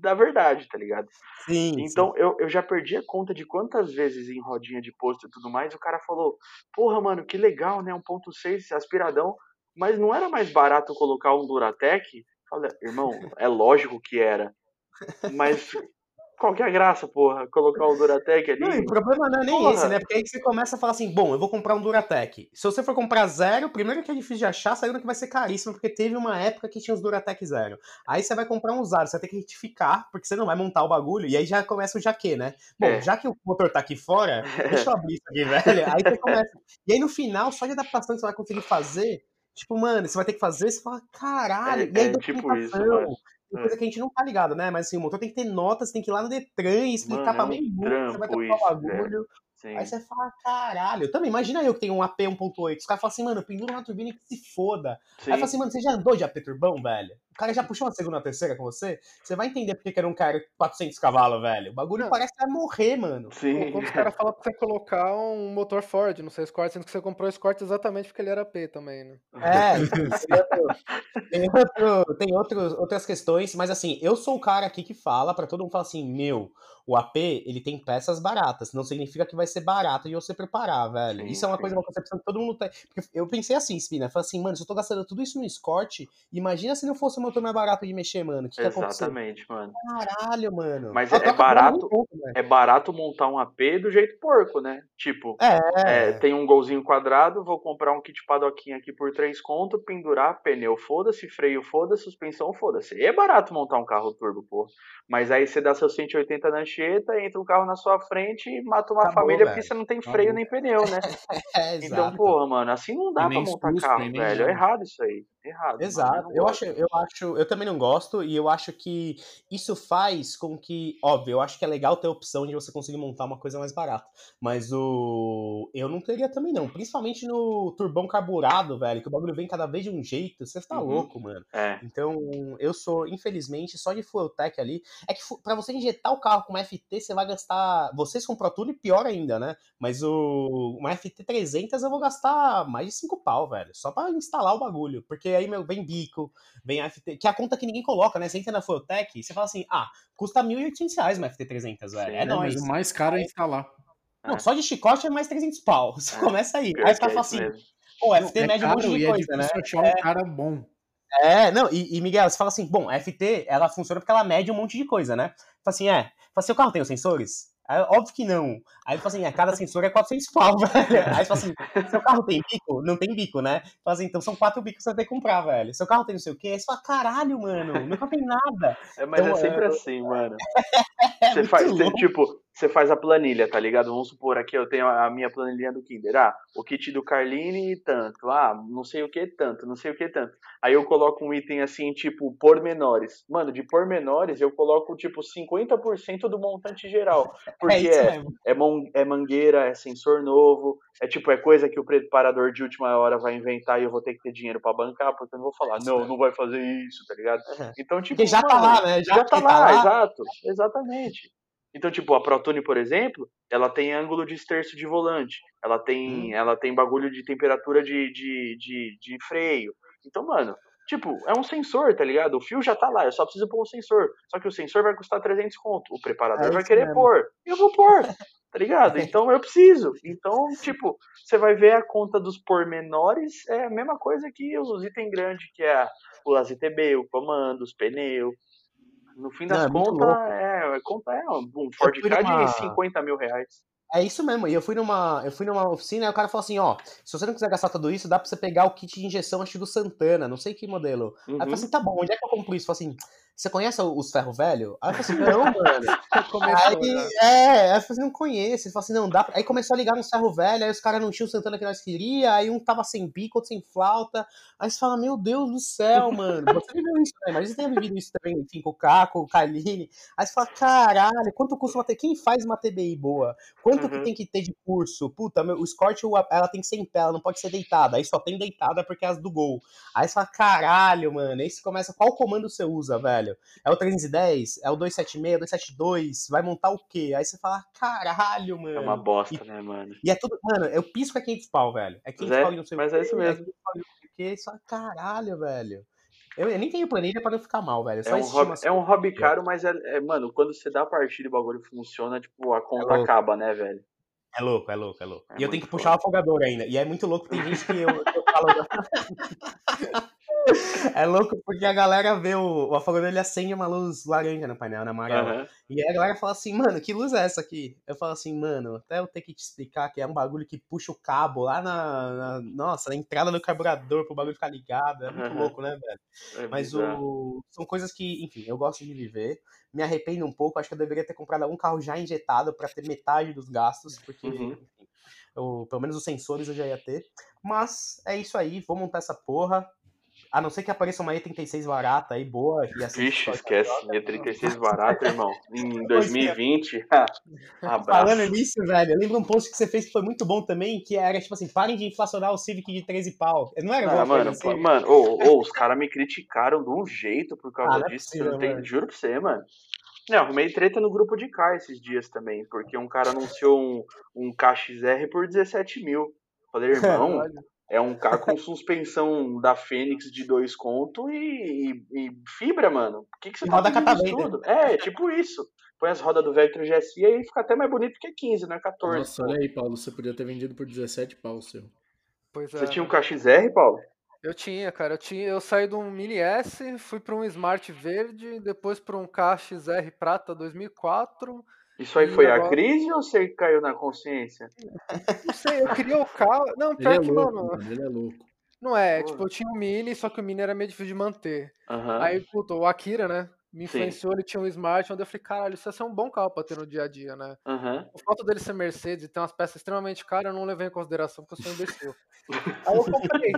Speaker 4: da verdade, tá ligado?
Speaker 1: Sim,
Speaker 4: Então, eu, eu já perdi a conta de quantas vezes em rodinha de posto e tudo mais, o cara falou, porra, mano, que legal, né? 1.6 aspiradão, mas não era mais barato colocar um Duratec? Falei, irmão, é lógico que era. Mas qual que é a graça, porra? Colocar um Duratec ali?
Speaker 1: Não, o problema não é nem
Speaker 4: Porra.
Speaker 1: esse, né? Porque aí você começa a falar assim, bom, eu vou comprar um Duratec. Se você for comprar zero, primeiro que é difícil de achar, segundo que vai ser caríssimo, porque teve uma época que tinha os Duratec zero. Aí você vai comprar um usado, você vai ter que retificar, porque você não vai montar o bagulho, e aí já começa o jaque, né? Bom,
Speaker 4: É.
Speaker 1: já que o motor tá aqui fora, deixa eu abrir isso aqui, velho. Aí você começa. E aí no final, só de adaptação que você vai conseguir fazer, tipo, mano, você vai ter que fazer, você fala, caralho,
Speaker 4: É-
Speaker 1: e aí
Speaker 4: é tipo isso, mano.
Speaker 1: Tem coisa que a gente não tá ligado, né? Mas assim, o motor tem que ter notas, tem que ir lá no Detran e explicar
Speaker 4: Mano,
Speaker 1: pra
Speaker 4: é
Speaker 1: meio mundo, você vai
Speaker 4: trampo
Speaker 1: trocar o
Speaker 4: isso,
Speaker 1: bagulho.
Speaker 4: Sim.
Speaker 1: Aí você fala, caralho. Também, imagina eu que tenho um AP 1.8. Os caras falam assim, mano, pendura na turbina que se foda.
Speaker 4: Sim.
Speaker 1: Aí fala assim, mano, você já andou de AP turbão, velho? O cara já puxou uma segunda ou terceira com você? Você vai entender porque que era um cara 400 cavalos, velho. O bagulho
Speaker 2: Não.
Speaker 1: parece que vai morrer, mano.
Speaker 4: Sim.
Speaker 2: Quando os caras falam pra você colocar um motor Ford no seu Escort, sendo que você comprou o Escort exatamente porque ele era P também, né?
Speaker 1: É, tem, outro- tem, outro- tem outros- outras questões, mas assim, eu sou o cara aqui que fala pra todo mundo falar assim, meu, o AP, ele tem peças baratas, não significa que vai ser barato de você preparar, velho.
Speaker 4: Sim,
Speaker 1: isso é uma
Speaker 4: sim.
Speaker 1: coisa, uma concepção que todo mundo tem. Porque eu pensei assim, Spina, falei assim, mano, se eu tô gastando tudo isso no Escort, imagina se não fosse um motor mais barato de mexer, mano. Que?
Speaker 4: Exatamente, mano.
Speaker 1: Caralho, mano.
Speaker 4: Mas é barato-
Speaker 1: velho.
Speaker 4: É barato montar um AP do jeito porco, né? Tipo,
Speaker 1: É,
Speaker 4: É, tem um golzinho quadrado, vou comprar um kit padoquinha aqui por 3 conto, pendurar, pneu foda-se, freio foda-se, suspensão foda-se. E é barato montar um carro turbo, pô. Mas aí você dá seus 180 na cheta, entra um carro na sua frente e mata uma
Speaker 1: Acabou,
Speaker 4: família
Speaker 1: velho.
Speaker 4: porque você não tem freio
Speaker 3: Acabou.
Speaker 4: nem pneu, né?
Speaker 1: é,
Speaker 4: então, porra, mano, assim não dá pra montar
Speaker 3: susto,
Speaker 4: carro, velho. É errado isso aí. Errado.
Speaker 1: Exato. Eu acho, eu acho, eu também não gosto e eu acho que isso faz com que, óbvio, eu acho que é legal ter a opção de você conseguir montar uma coisa mais barata, mas o eu não teria também não, principalmente no turbão carburado, velho, que o bagulho vem cada vez de um jeito, você tá
Speaker 4: Uhum.
Speaker 1: louco, mano.
Speaker 4: É,
Speaker 1: Então, eu sou, infelizmente, só de fuel tech ali. É que pra você injetar o carro com uma FT, você vai gastar. Vocês com Pro Tool, pior ainda, né? Mas o uma FT 300 eu vou gastar mais de 5 pau, velho. Só pra instalar o bagulho. Porque aí, meu, vem bico, vem a FT. Que é a conta que ninguém coloca, né? Você entra na fuel tech, você fala assim: ah, custa 1.800 reais uma FT 300, velho.
Speaker 4: Sim,
Speaker 1: é
Speaker 4: né?
Speaker 1: nóis.
Speaker 3: Mas o mais caro é instalar.
Speaker 1: Não,
Speaker 4: É.
Speaker 1: só de chicote é mais 300 pau. Você
Speaker 4: É.
Speaker 1: começa aí.
Speaker 4: pior
Speaker 1: Aí
Speaker 4: que é
Speaker 1: falam assim:
Speaker 4: mesmo.
Speaker 1: pô, FT
Speaker 3: é
Speaker 1: mede um monte
Speaker 3: caro
Speaker 1: de
Speaker 3: e é
Speaker 1: coisa, né?
Speaker 3: achar um cara bom.
Speaker 1: É, não, e, e, Miguel, você fala assim, bom, a FT, ela funciona porque ela mede um monte de coisa, né? Fala assim, é, fala assim, o carro tem os sensores? Aí, óbvio que não. Aí ele fala assim, é, cada sensor é 400 pau, velho. Aí fala assim, seu carro tem bico? Não tem bico, né? Fala assim, então são quatro bicos que você ter que comprar, velho. Seu carro tem não sei o quê? Aí você fala, caralho, mano, carro tem nada.
Speaker 4: É, mas
Speaker 1: Então,
Speaker 4: é sempre
Speaker 1: é-
Speaker 4: assim, mano.
Speaker 1: É
Speaker 4: Você faz, você, tipo, você faz a planilha, tá ligado? Vamos supor aqui, eu tenho a minha planilha do Kinder. Ah, o kit do Carline, tanto. Ah, não sei o que, tanto. Não sei o que, tanto. Aí eu coloco um item assim, tipo, pormenores. Mano, de pormenores eu coloco, tipo, 50% do montante geral. Porque é, é, é, é mangueira, é sensor novo, é tipo, é coisa que o preparador de última hora vai inventar e eu vou ter que ter dinheiro para bancar, porque eu não vou falar, não, não vai fazer isso, tá ligado? Então, tipo.
Speaker 1: Porque já mano, tá lá, né?
Speaker 4: Já, já tá, lá, lá, exato. Exatamente. Então, tipo, a Protune, por exemplo, ela tem ângulo de esterço de volante, ela tem, hum. ela tem bagulho de temperatura de, de, de, de, freio. Então, mano, tipo, é um sensor, tá ligado? O fio já tá lá, eu só preciso pôr o sensor. Só que o sensor vai custar 300 conto, o preparador é vai querer mesmo. pôr, eu vou pôr, tá ligado? Então eu preciso. Então, tipo, você vai ver a conta dos pormenores, é a mesma coisa que os itens grandes, que é o AZTB, o comando, os pneus, no fim das Não, é contas, é, conta é um Ford Ka de 50 mil reais.
Speaker 1: É isso mesmo. E eu fui numa, eu fui numa oficina e o cara falou assim, ó, se você não quiser gastar tudo isso, dá pra você pegar o kit de injeção, acho do Santana, não sei que modelo. Uhum. Aí eu falei uhum. assim, tá bom, onde é que eu compro isso? Eu falei assim, você conhece os ferro velho? Aí eu falei assim, não, mano. Começou, aí, né? É, aí eu falei assim, não conheço. Ele falou assim, não, dá pra... Aí começou a ligar no ferro velho, aí os caras não tinham o Santana que nós queria, aí um tava sem bico, outro sem flauta. Aí você fala, meu Deus do céu, mano. Você viveu isso, né? Mas você tem vivido isso também, enfim, com o Caco, com o Kaline. Aí você fala, caralho, quanto custa uma? Quem faz uma TBI boa? Quanto uhum. que tem que ter de curso? Puta, meu, o Scott, ela tem que ser em pé, ela não pode ser deitada. Aí só tem deitada porque é as do gol. Aí você fala, caralho, mano. Aí você começa, qual comando você usa, velho? É o 310 210, é o 276, 272, vai montar o quê? Aí você fala, caralho, mano. É
Speaker 4: uma bosta, e, né, mano?
Speaker 1: E é tudo, mano, eu pisco é 500 pau, velho. É 500
Speaker 4: é,
Speaker 1: pau
Speaker 4: não sei Mas é isso mesmo.
Speaker 1: É só, caralho, velho. Eu, eu, nem tenho planilha pra não ficar mal, velho.
Speaker 4: É, um hobby, é um hobby caro, mas é, é, mano, quando você dá a partida e o bagulho funciona, tipo, a conta é acaba, né, velho?
Speaker 1: É louco, é louco, é louco. É e eu tenho que puxar o afogador ainda. E é muito louco, tem gente que eu, eu falo. É louco porque a galera vê o, o afogador, ele acende uma luz laranja no painel, né, amarela. Uhum. E aí a galera fala assim, mano, que luz é essa aqui? Eu falo assim, mano, até eu ter que te explicar que é um bagulho que puxa o cabo lá na, na nossa, na entrada do carburador pro bagulho ficar ligado. É muito uhum. louco, né, velho? É Mas o, são coisas que, enfim, eu gosto de viver. Me arrependo um pouco, acho que eu deveria ter comprado um carro já injetado para ter metade dos gastos, porque, uhum. eu, pelo menos os sensores eu já ia ter. Mas é isso aí, vou montar essa porra. A não ser que apareça uma E36 barata aí, boa.
Speaker 4: E assim, Vixe, esquece. E36 barata, irmão. Em 2020.
Speaker 1: Abraço. Falando nisso, velho, eu lembro um post que você fez que foi muito bom também, que era tipo assim: parem de inflacionar o Civic de 13 pau. Não era
Speaker 4: ah, bom, mano, assim? mano, oh, oh, os caras me criticaram de um jeito por causa ah, é disso. É juro pra você, mano. Não, arrumei treta no grupo de car esses dias também, porque um cara anunciou um, um KXR por 17 mil. Falei, irmão, é um carro com suspensão da Fênix de dois conto e, e, e fibra, mano. O que, que você e tá roda tudo? É, tipo isso. Põe as rodas do Vectro GSI e aí fica até mais bonito que 15, né? 14.
Speaker 3: Nossa, olha aí, Paulo. Você podia ter vendido por 17 pau, seu.
Speaker 4: Pois é. Você tinha um KXR, Paulo?
Speaker 2: Eu tinha, cara. Eu, tinha, eu saí de um Mini S, fui para um Smart verde, depois para um KXR Prata 2004
Speaker 4: isso aí foi agora... a crise ou você caiu na consciência?
Speaker 2: Não sei, eu queria o carro. Não, pior
Speaker 3: ele
Speaker 2: é que,
Speaker 3: louco,
Speaker 2: mano.
Speaker 3: Ele é louco.
Speaker 2: Não é, Pô. tipo, eu tinha um Mini, só que o Mini era meio difícil de manter. Uhum. Aí, puto, o Akira, né? Me influenciou, Sim. ele tinha um Smart, onde eu falei, caralho, isso ia ser um bom carro pra ter no dia a dia, né?
Speaker 4: Uhum.
Speaker 2: O fato dele ser Mercedes e ter umas peças extremamente caras, eu não levei em consideração, porque eu sou imbecil. Aí eu comprei.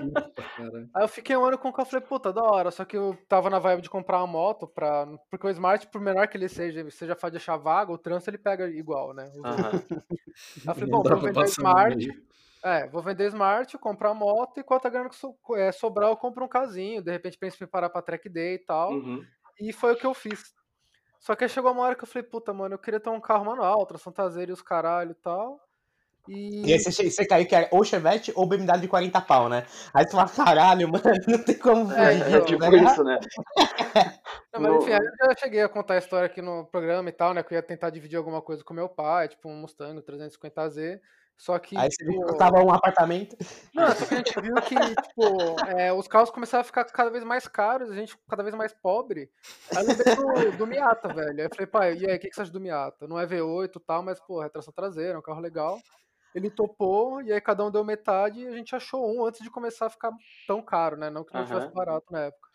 Speaker 2: Aí eu fiquei um ano com o carro, falei, puta, da hora, só que eu tava na vibe de comprar uma moto, pra... porque o Smart, por menor que ele seja, seja fácil de achar vaga, o trânsito ele pega igual, né? Uhum. Aí eu falei, bom, vou vender Smart... É, vou vender Smart, comprar moto e quanto grana que so, é, sobrar eu compro um casinho. De repente penso em parar pra track day e tal.
Speaker 4: Uhum.
Speaker 2: E foi o que eu fiz. Só que aí chegou uma hora que eu falei, puta, mano, eu queria ter um carro manual, tração traseira e os caralho e tal. E...
Speaker 1: e aí você, você caiu que era ou Chevette ou BMW de 40 pau, né? Aí tu fala, caralho, mano, não tem como
Speaker 4: é. É, é tipo né? isso, né?
Speaker 2: não, mas enfim, aí eu já cheguei a contar a história aqui no programa e tal, né? Que eu ia tentar dividir alguma coisa com meu pai, tipo um Mustang 350Z. Só que.
Speaker 1: Aí você tipo... tava um apartamento.
Speaker 2: Não, só que a gente viu que, tipo, é, os carros começaram a ficar cada vez mais caros, a gente cada vez mais pobre. Aí eu lembrei do, do Miata, velho. Aí eu falei, pai, e aí, o que, que você acha do Miata? Não é V8 e tal, mas, pô, retração traseira, é um carro legal. Ele topou, e aí cada um deu metade e a gente achou um antes de começar a ficar tão caro, né? Não que não uhum. tivesse barato na época.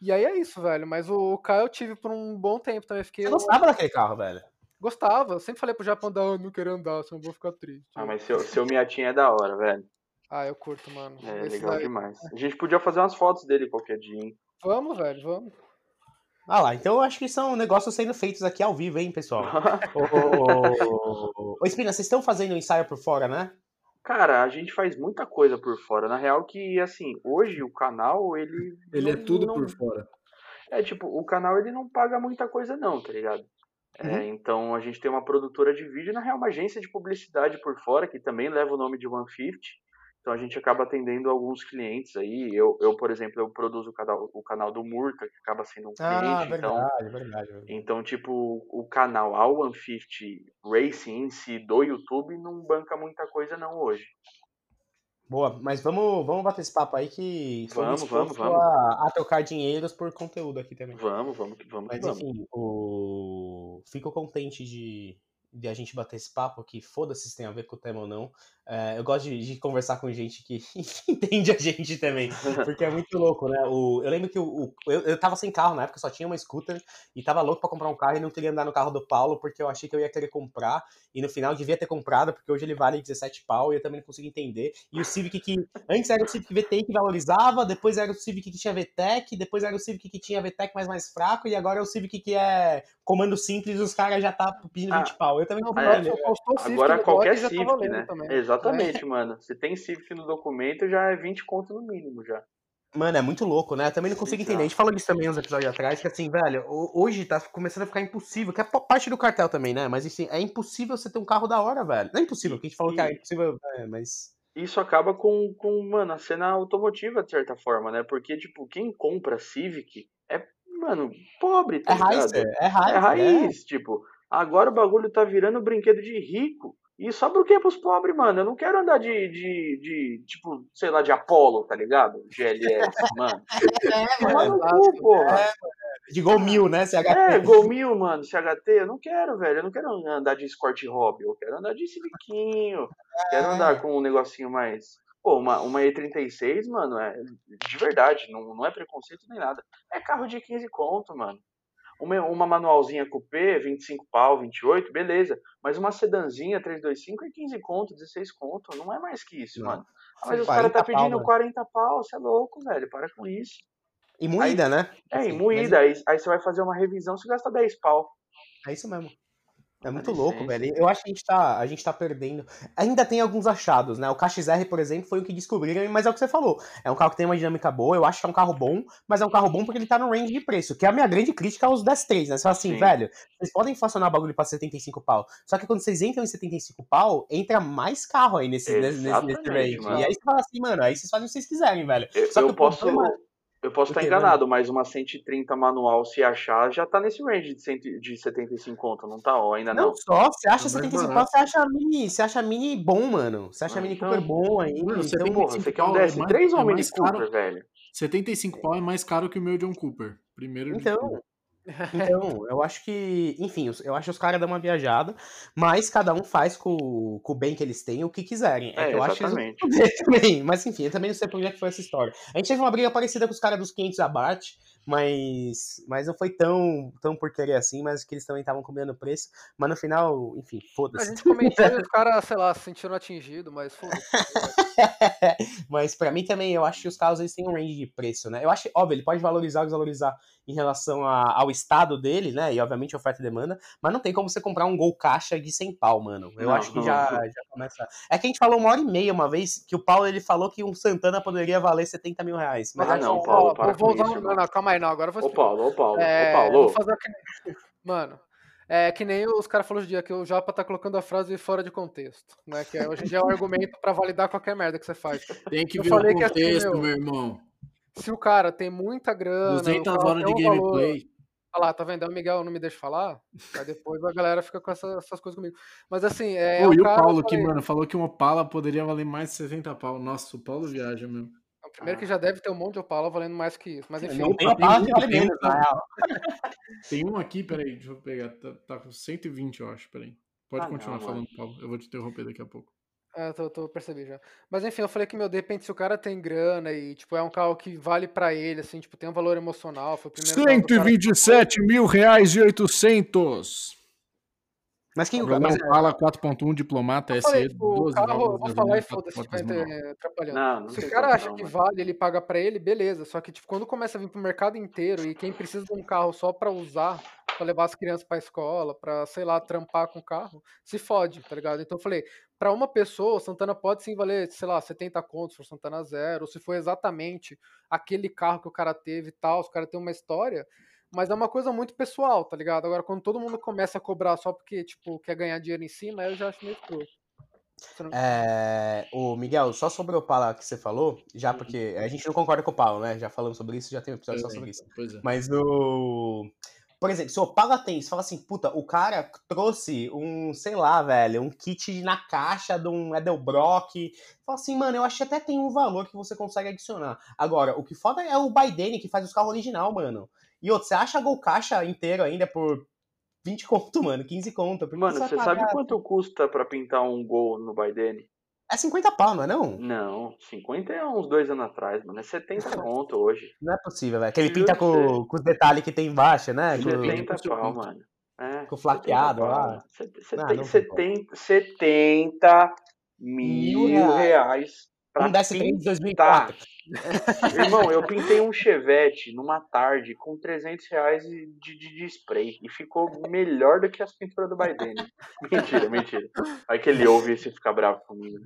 Speaker 2: E aí é isso, velho. Mas o carro eu tive por um bom tempo também. Fiquei...
Speaker 1: Você gostava daquele carro, velho?
Speaker 2: Gostava, eu sempre falei pro Japão andar, eu não quero andar, senão vou ficar triste.
Speaker 4: Ah, mas seu, seu Miatinho é da hora, velho.
Speaker 2: Ah, eu curto, mano.
Speaker 4: É Esse legal daí... demais. A gente podia fazer umas fotos dele qualquer dia, hein?
Speaker 2: Vamos, velho, vamos.
Speaker 1: Ah lá, então eu acho que são negócios sendo feitos aqui ao vivo, hein, pessoal? ô, ô, ô, Espina, vocês estão fazendo ensaio por fora, né?
Speaker 4: Cara, a gente faz muita coisa por fora. Na real que, assim, hoje o canal, ele...
Speaker 3: Ele não, é tudo não... por fora.
Speaker 4: É, tipo, o canal ele não paga muita coisa não, tá ligado? Uhum. É, então a gente tem uma produtora de vídeo, na real uma agência de publicidade por fora, que também leva o nome de 150. Então a gente acaba atendendo alguns clientes aí. Eu, eu por exemplo, eu produzo o canal, o canal do Murta, que acaba sendo um ah, cliente. Ah,
Speaker 1: verdade, então, verdade.
Speaker 4: Então, tipo, o canal a 150 Racing em si do YouTube não banca muita coisa não hoje.
Speaker 1: Boa, mas vamos, vamos bater esse papo aí que
Speaker 4: vamos, vamos, vamos.
Speaker 1: A, a trocar dinheiros por conteúdo aqui também.
Speaker 4: Vamos, vamos, vamos.
Speaker 1: Mas
Speaker 4: vamos.
Speaker 1: enfim, o... fico contente de, de a gente bater esse papo aqui, foda-se se tem a ver com o tema ou não. É, eu gosto de, de, conversar com gente que entende a gente também, porque é muito louco, né? O, eu lembro que o, o, eu, eu tava sem carro na época, só tinha uma scooter, e tava louco para comprar um carro e não queria andar no carro do Paulo, porque eu achei que eu ia querer comprar, e no final devia ter comprado, porque hoje ele vale 17 pau, e eu também não consigo entender. E o Civic que, antes era o Civic VTI que valorizava, depois era o Civic que tinha VTEC, depois era o Civic que tinha VTEC mais mais fraco, e agora é o Civic que é comando simples, os caras já tá pedindo 20 ah, pau. Eu também não
Speaker 4: é, Agora qualquer Civic, né? Exatamente. Exatamente, mano. Se tem Civic no documento, já é 20 conto no mínimo já.
Speaker 1: Mano, é muito louco, né? Eu também não consigo entender. A gente falou disso também uns episódios atrás, que assim, velho, hoje tá começando a ficar impossível, que é parte do cartel também, né? Mas assim, é impossível você ter um carro da hora, velho. Não é impossível, que a gente falou e... que é impossível, é, mas.
Speaker 4: Isso acaba com, com, mano, a cena automotiva, de certa forma, né? Porque, tipo, quem compra Civic é, mano, pobre, tá
Speaker 1: é raiz, é,
Speaker 4: é
Speaker 1: raiz.
Speaker 4: É raiz, é. tipo, agora o bagulho tá virando brinquedo de rico. E sobra o que pros pobres, mano? Eu não quero andar de, de, de, tipo, sei lá, de Apollo, tá ligado? GLS, mano.
Speaker 1: É, mano. Cu, porra. É, de Gol Mil, né? CHT.
Speaker 4: É, Gol Mil, mano, CHT. Eu não quero, velho. Eu não quero andar de Escort Hobby. Eu quero andar de Civiquinho. É. Quero andar com um negocinho mais. Pô, uma, uma E36, mano, é de verdade. Não, não é preconceito nem nada. É carro de 15 conto, mano. Uma, uma manualzinha coupé, 25 pau, 28, beleza. Mas uma sedanzinha 325 é 15 conto, 16 conto. Não é mais que isso, não. mano. Ah, mas os caras tá pedindo pau, 40 pau, você é louco, velho. Para com isso.
Speaker 1: E moída,
Speaker 4: aí,
Speaker 1: né?
Speaker 4: É, e moída. Mas... Aí, aí você vai fazer uma revisão, você gasta 10 pau.
Speaker 1: É isso mesmo. É muito louco, velho. Eu acho que a gente, tá, a gente tá perdendo. Ainda tem alguns achados, né? O KXR, por exemplo, foi o que descobriram, mas é o que você falou. É um carro que tem uma dinâmica boa, eu acho que é um carro bom, mas é um carro bom porque ele tá no range de preço, que é a minha grande crítica aos 10.3, né? Você fala assim, Sim. velho, vocês podem funcionar o bagulho pra 75 pau. Só que quando vocês entram em 75 pau, entra mais carro aí nesse, nesse, nesse range. Mano. E aí você fala assim, mano, aí vocês fazem o que vocês quiserem, velho.
Speaker 4: Eu,
Speaker 1: Só
Speaker 4: que eu posso. Problema... Eu posso estar enganado, mas uma 130 manual, se achar, já tá nesse range de, 100, de 75 conto, não tá? Ou ainda não? Não
Speaker 1: só, você acha 75 conto, você acha mini, você acha mini bom, mano. Você acha ah, mini então... Cooper bom aí.
Speaker 4: Mano, você, então, porra, você quer um DS3 é ou um Mini Cooper, caro, velho?
Speaker 3: 75 pau é mais caro que o meu John Cooper. Primeiro
Speaker 1: Então, então, eu acho que, enfim, eu acho que os caras dão uma viajada, mas cada um faz com, com o bem que eles têm o que quiserem.
Speaker 4: É, é
Speaker 1: eu
Speaker 4: exatamente.
Speaker 1: acho que também, mas enfim, eu também não sei por que é foi essa história. A gente teve uma briga parecida com os caras dos 500 abate, mas, mas não foi tão, tão por querer assim, mas que eles também estavam combinando o preço. Mas no final, enfim, foda-se.
Speaker 2: A gente comentou e os caras, sei lá, se sentiram atingidos, mas foda-se.
Speaker 1: mas pra mim também, eu acho que os carros eles têm um range de preço, né? Eu acho, óbvio, ele pode valorizar ou desvalorizar em relação a, ao estado dele, né? E obviamente oferta e demanda, mas não tem como você comprar um gol caixa de 100 pau, mano. Eu não, acho que não, já, não. já começa. É que a gente falou uma hora e meia uma vez que o Paulo ele falou que um Santana poderia valer 70 mil reais. Mas
Speaker 4: ah, não, Paulo, para vou,
Speaker 2: vou, isso, não, não, calma aí, não. Agora eu vou.
Speaker 4: Ô, Paulo, ô, Paulo,
Speaker 2: é,
Speaker 4: ô, Paulo.
Speaker 2: Vou fazer que... Mano. É que nem os caras falaram hoje dia que o Japa tá colocando a frase fora de contexto, né? Que é, hoje em dia é um argumento para validar qualquer merda que você faz.
Speaker 3: Tem que vir o contexto, que, assim, meu, meu irmão.
Speaker 2: Se o cara tem muita grana.
Speaker 3: 200 horas de um gameplay. Valor,
Speaker 2: Olha lá, tá vendo? O Miguel não me deixa falar. Aí depois a galera fica com essa, essas coisas comigo. Mas assim, é.
Speaker 3: Pô, e o Paulo que, mano, falou que uma Opala poderia valer mais de 60 pau. Nossa, o Paulo viaja mesmo.
Speaker 2: Primeiro que já deve ter um monte de Opala valendo mais que isso. Mas enfim.
Speaker 1: Não tem Opala que vale menos,
Speaker 3: Tem um aqui, peraí, deixa eu pegar. Tá, tá com 120, eu acho, peraí. Pode ah, continuar não, falando, Paulo. Eu vou te interromper daqui a pouco.
Speaker 2: É, tô, tô percebi já. Mas enfim, eu falei que, meu, de repente, se o cara tem grana e, tipo, é um carro que vale para ele, assim, tipo, tem um valor emocional. Foi o primeiro
Speaker 3: 127 mil reais e 800. Mas quem o mas fala 4.1 diplomata SE
Speaker 2: falei, tipo, 12 carro, eu vou falar e foda-se, vai ter atrapalhando. Não, não Se o cara acha não, que mano. vale, ele paga para ele, beleza. Só que tipo, quando começa a vir pro mercado inteiro e quem precisa de um carro só para usar, para levar as crianças para escola, para sei lá, trampar com o carro, se fode, tá ligado? Então eu falei, para uma pessoa, Santana pode sim valer, sei lá, 70 contos for Santana zero, ou se for exatamente aquele carro que o cara teve e tal, se o cara tem uma história, mas é uma coisa muito pessoal, tá ligado? Agora, quando todo mundo começa a cobrar só porque, tipo, quer ganhar dinheiro em cima, eu já acho meio escroto.
Speaker 1: É, o Miguel, só sobre o Opala que você falou, já uhum. porque a gente não concorda com o Opala, né? Já falamos sobre isso, já tem um episódio só sobre isso. É. Mas o. Por exemplo, se o Opala tem, você fala assim, puta, o cara trouxe um, sei lá, velho, um kit na caixa de um Edelbrock. Fala assim, mano, eu acho que até tem um valor que você consegue adicionar. Agora, o que foda é o Biden que faz os carros original, mano. E outro, você acha Gol Caixa inteiro ainda por 20 conto, mano, 15 conto.
Speaker 4: Mano, você sabe quanto custa pra pintar um gol no Biden?
Speaker 1: É 50 pau, não é não?
Speaker 4: Não, 50 é uns dois anos atrás, mano. É 70 conto hoje.
Speaker 1: Não é possível, velho. Que ele pinta com, com, os detalhes que tem embaixo, né?
Speaker 4: 70 com, pau, mano.
Speaker 1: É, com flaqueado lá.
Speaker 4: 70, 70, 70 mil reais,
Speaker 1: Pra um DS3 de 2004.
Speaker 4: Irmão, eu pintei um Chevette numa tarde com 300 reais de, de, de, spray e ficou melhor do que as pinturas do Biden. Mentira, mentira. Aí que ele ouve e você fica bravo comigo.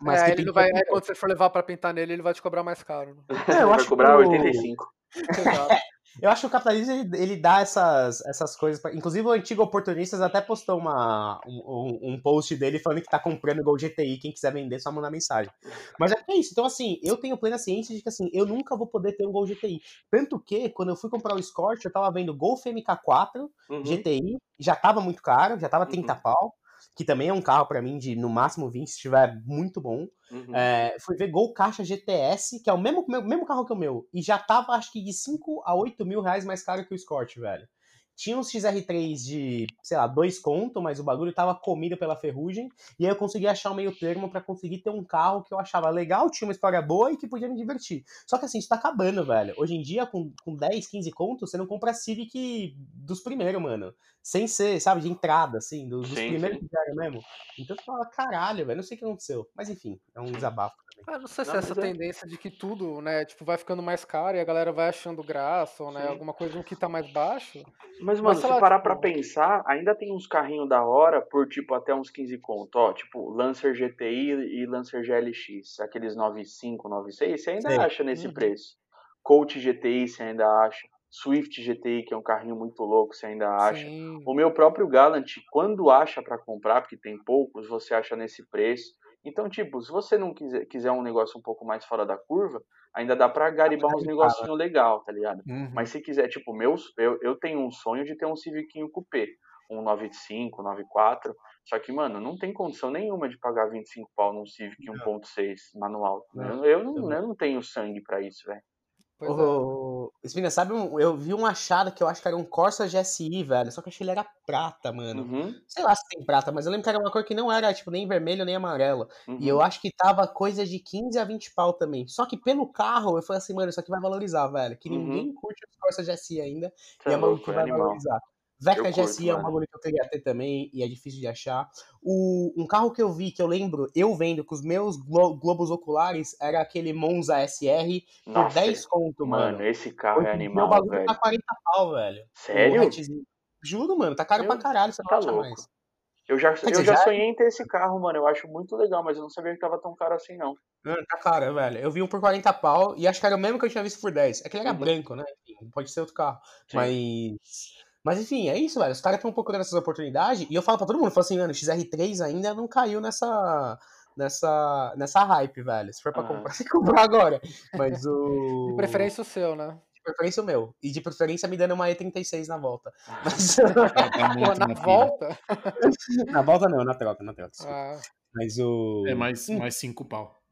Speaker 2: Mas é, ele não vai, é, quando você for levar pra pintar nele, ele vai te cobrar mais caro. Né?
Speaker 4: É, eu vai cobrar que 85.
Speaker 1: Exato. Eu acho que o capitalismo ele, ele dá essas, essas coisas. Pra... Inclusive, o antigo oportunistas até postou uma, um, um, post dele falando que tá comprando Gol GTI. Quem quiser vender, só mandar mensagem. Mas é, é isso. Então, assim, eu tenho plena ciência de que assim, eu nunca vou poder ter um Gol GTI. Tanto que, quando eu fui comprar o Escort, eu tava vendo Golf MK4 uhum. GTI, já tava muito caro, já tava 30 uhum. pau que também é um carro para mim de no máximo 20, se estiver muito bom. Uhum. É, fui ver Gol Caixa GTS, que é o mesmo, mesmo carro que o meu, e já tava acho que de 5 a 8 mil reais mais caro que o Escort, velho. Tinha uns XR3 de, sei lá, dois conto, mas o bagulho tava comido pela ferrugem. E aí eu consegui achar um meio termo para conseguir ter um carro que eu achava legal, tinha uma história boa e que podia me divertir. Só que assim, isso tá acabando, velho. Hoje em dia, com, com 10, 15 contos, você não compra Civic dos primeiros, mano. Sem ser, sabe, de entrada, assim, dos, dos primeiros sim. que vieram mesmo. Então você fala, caralho, velho, não sei o que aconteceu. Mas enfim, é um desabafo.
Speaker 2: Ah, não sei se não, é essa é... tendência de que tudo, né, tipo, vai ficando mais caro e a galera vai achando graça, ou, né, Sim. alguma coisa que tá mais baixo.
Speaker 4: Mas, mano, Mas, se lá, parar tipo... pra pensar, ainda tem uns carrinhos da hora por, tipo, até uns 15 conto, ó, tipo, Lancer GTI e Lancer GLX, aqueles 95, 96, você ainda Sim. acha nesse uhum. preço. Coach GTI você ainda acha. Swift GTI, que é um carrinho muito louco, você ainda acha. Sim. O meu próprio Galant, quando acha para comprar, porque tem poucos, você acha nesse preço. Então, tipo, se você não quiser, quiser um negócio um pouco mais fora da curva, ainda dá pra garibar uns negocinho legal, tá ligado? Uhum. Mas se quiser, tipo, meus, eu, eu tenho um sonho de ter um Civicinho Coupé, um 95, 94, só que, mano, não tem condição nenhuma de pagar 25 pau num Civic 1.6 manual. Não, eu, eu, não, eu não tenho sangue para isso, velho.
Speaker 1: Ô, é. Espina, sabe, um, eu vi um achado que eu acho que era um Corsa GSI, velho, só que eu achei ele era prata, mano. Uhum. Sei lá se tem prata, mas eu lembro que era uma cor que não era, tipo, nem vermelho nem amarelo. Uhum. E eu uhum. acho que tava coisa de 15 a 20 pau também. Só que pelo carro, eu falei assim, mano, isso aqui vai valorizar, velho. Que uhum. ninguém curte os Corsa GSI ainda. Você e é, é maluco que vai animal. valorizar. Veca GSI é um bagulho que eu queria ter também e é difícil de achar. O, um carro que eu vi, que eu lembro, eu vendo com os meus glo globos oculares, era aquele Monza SR por Nossa, 10 conto, mano. Mano,
Speaker 4: esse carro é animal, meu bagulho velho.
Speaker 1: tá 40 pau, velho.
Speaker 4: Sério?
Speaker 1: Juro, mano, tá caro eu, pra caralho, você tá louco. mais.
Speaker 4: Eu já, eu já, já sonhei em ter esse carro, mano. Eu acho muito legal, mas eu não sabia que tava tão caro assim, não.
Speaker 1: Mano, tá caro, velho. Eu vi um por 40 pau e acho que era o mesmo que eu tinha visto por 10. É que ele era uhum. branco, né? Pode ser outro carro. Sim. Mas mas enfim, é isso, velho. Os caras estão procurando essas oportunidades. E eu falo pra todo mundo, eu falo assim, mano, o XR3 ainda não caiu nessa. Nessa, nessa hype, velho. Se for pra comprar, você comprar agora. Mas o.
Speaker 2: De preferência o seu, né?
Speaker 1: De preferência o meu. E de preferência me dando uma E36 na volta. Mas...
Speaker 2: Pô, na volta?
Speaker 1: na volta não, na troca, na troca. Ah. Mas o.
Speaker 3: É mais, mais cinco pau.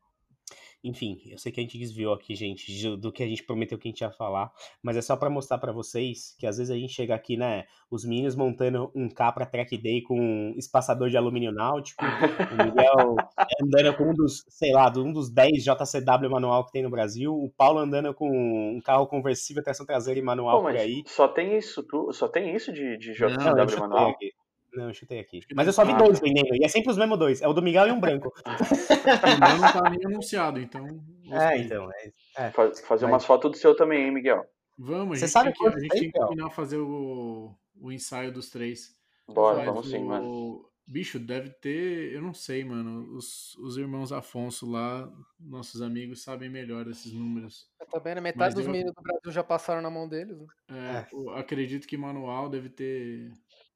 Speaker 1: Enfim, eu sei que a gente desviou aqui, gente, do que a gente prometeu que a gente ia falar, mas é só para mostrar para vocês que às vezes a gente chega aqui, né, os meninos montando um K pra track day com um espaçador de alumínio náutico, o Miguel andando com um dos, sei lá, um dos 10 JCW manual que tem no Brasil, o Paulo andando com um carro conversível, tração traseira e manual Pô, por aí.
Speaker 4: Só tem isso, só tem isso de, de JCW Não, manual? Aqui.
Speaker 1: Não, eu chutei aqui. Mas eu só vi dois vendendo, e é sempre os mesmos dois. É o do Miguel e um branco.
Speaker 3: o meu não tá nem anunciado, então.
Speaker 1: É, então. É,
Speaker 4: é. Fazer umas fotos do seu também, hein, Miguel?
Speaker 3: Vamos, Você sabe que, a gente tem que combinar fazer o, o ensaio dos três.
Speaker 4: Bora, Mas vamos o... sim, mano.
Speaker 3: Bicho, deve ter, eu não sei, mano. Os, os irmãos Afonso lá, nossos amigos, sabem melhor esses números.
Speaker 2: Eu também, né? Metade Mas dos eu... meninos do Brasil já passaram na mão deles. Né?
Speaker 3: É, é. acredito que manual deve ter,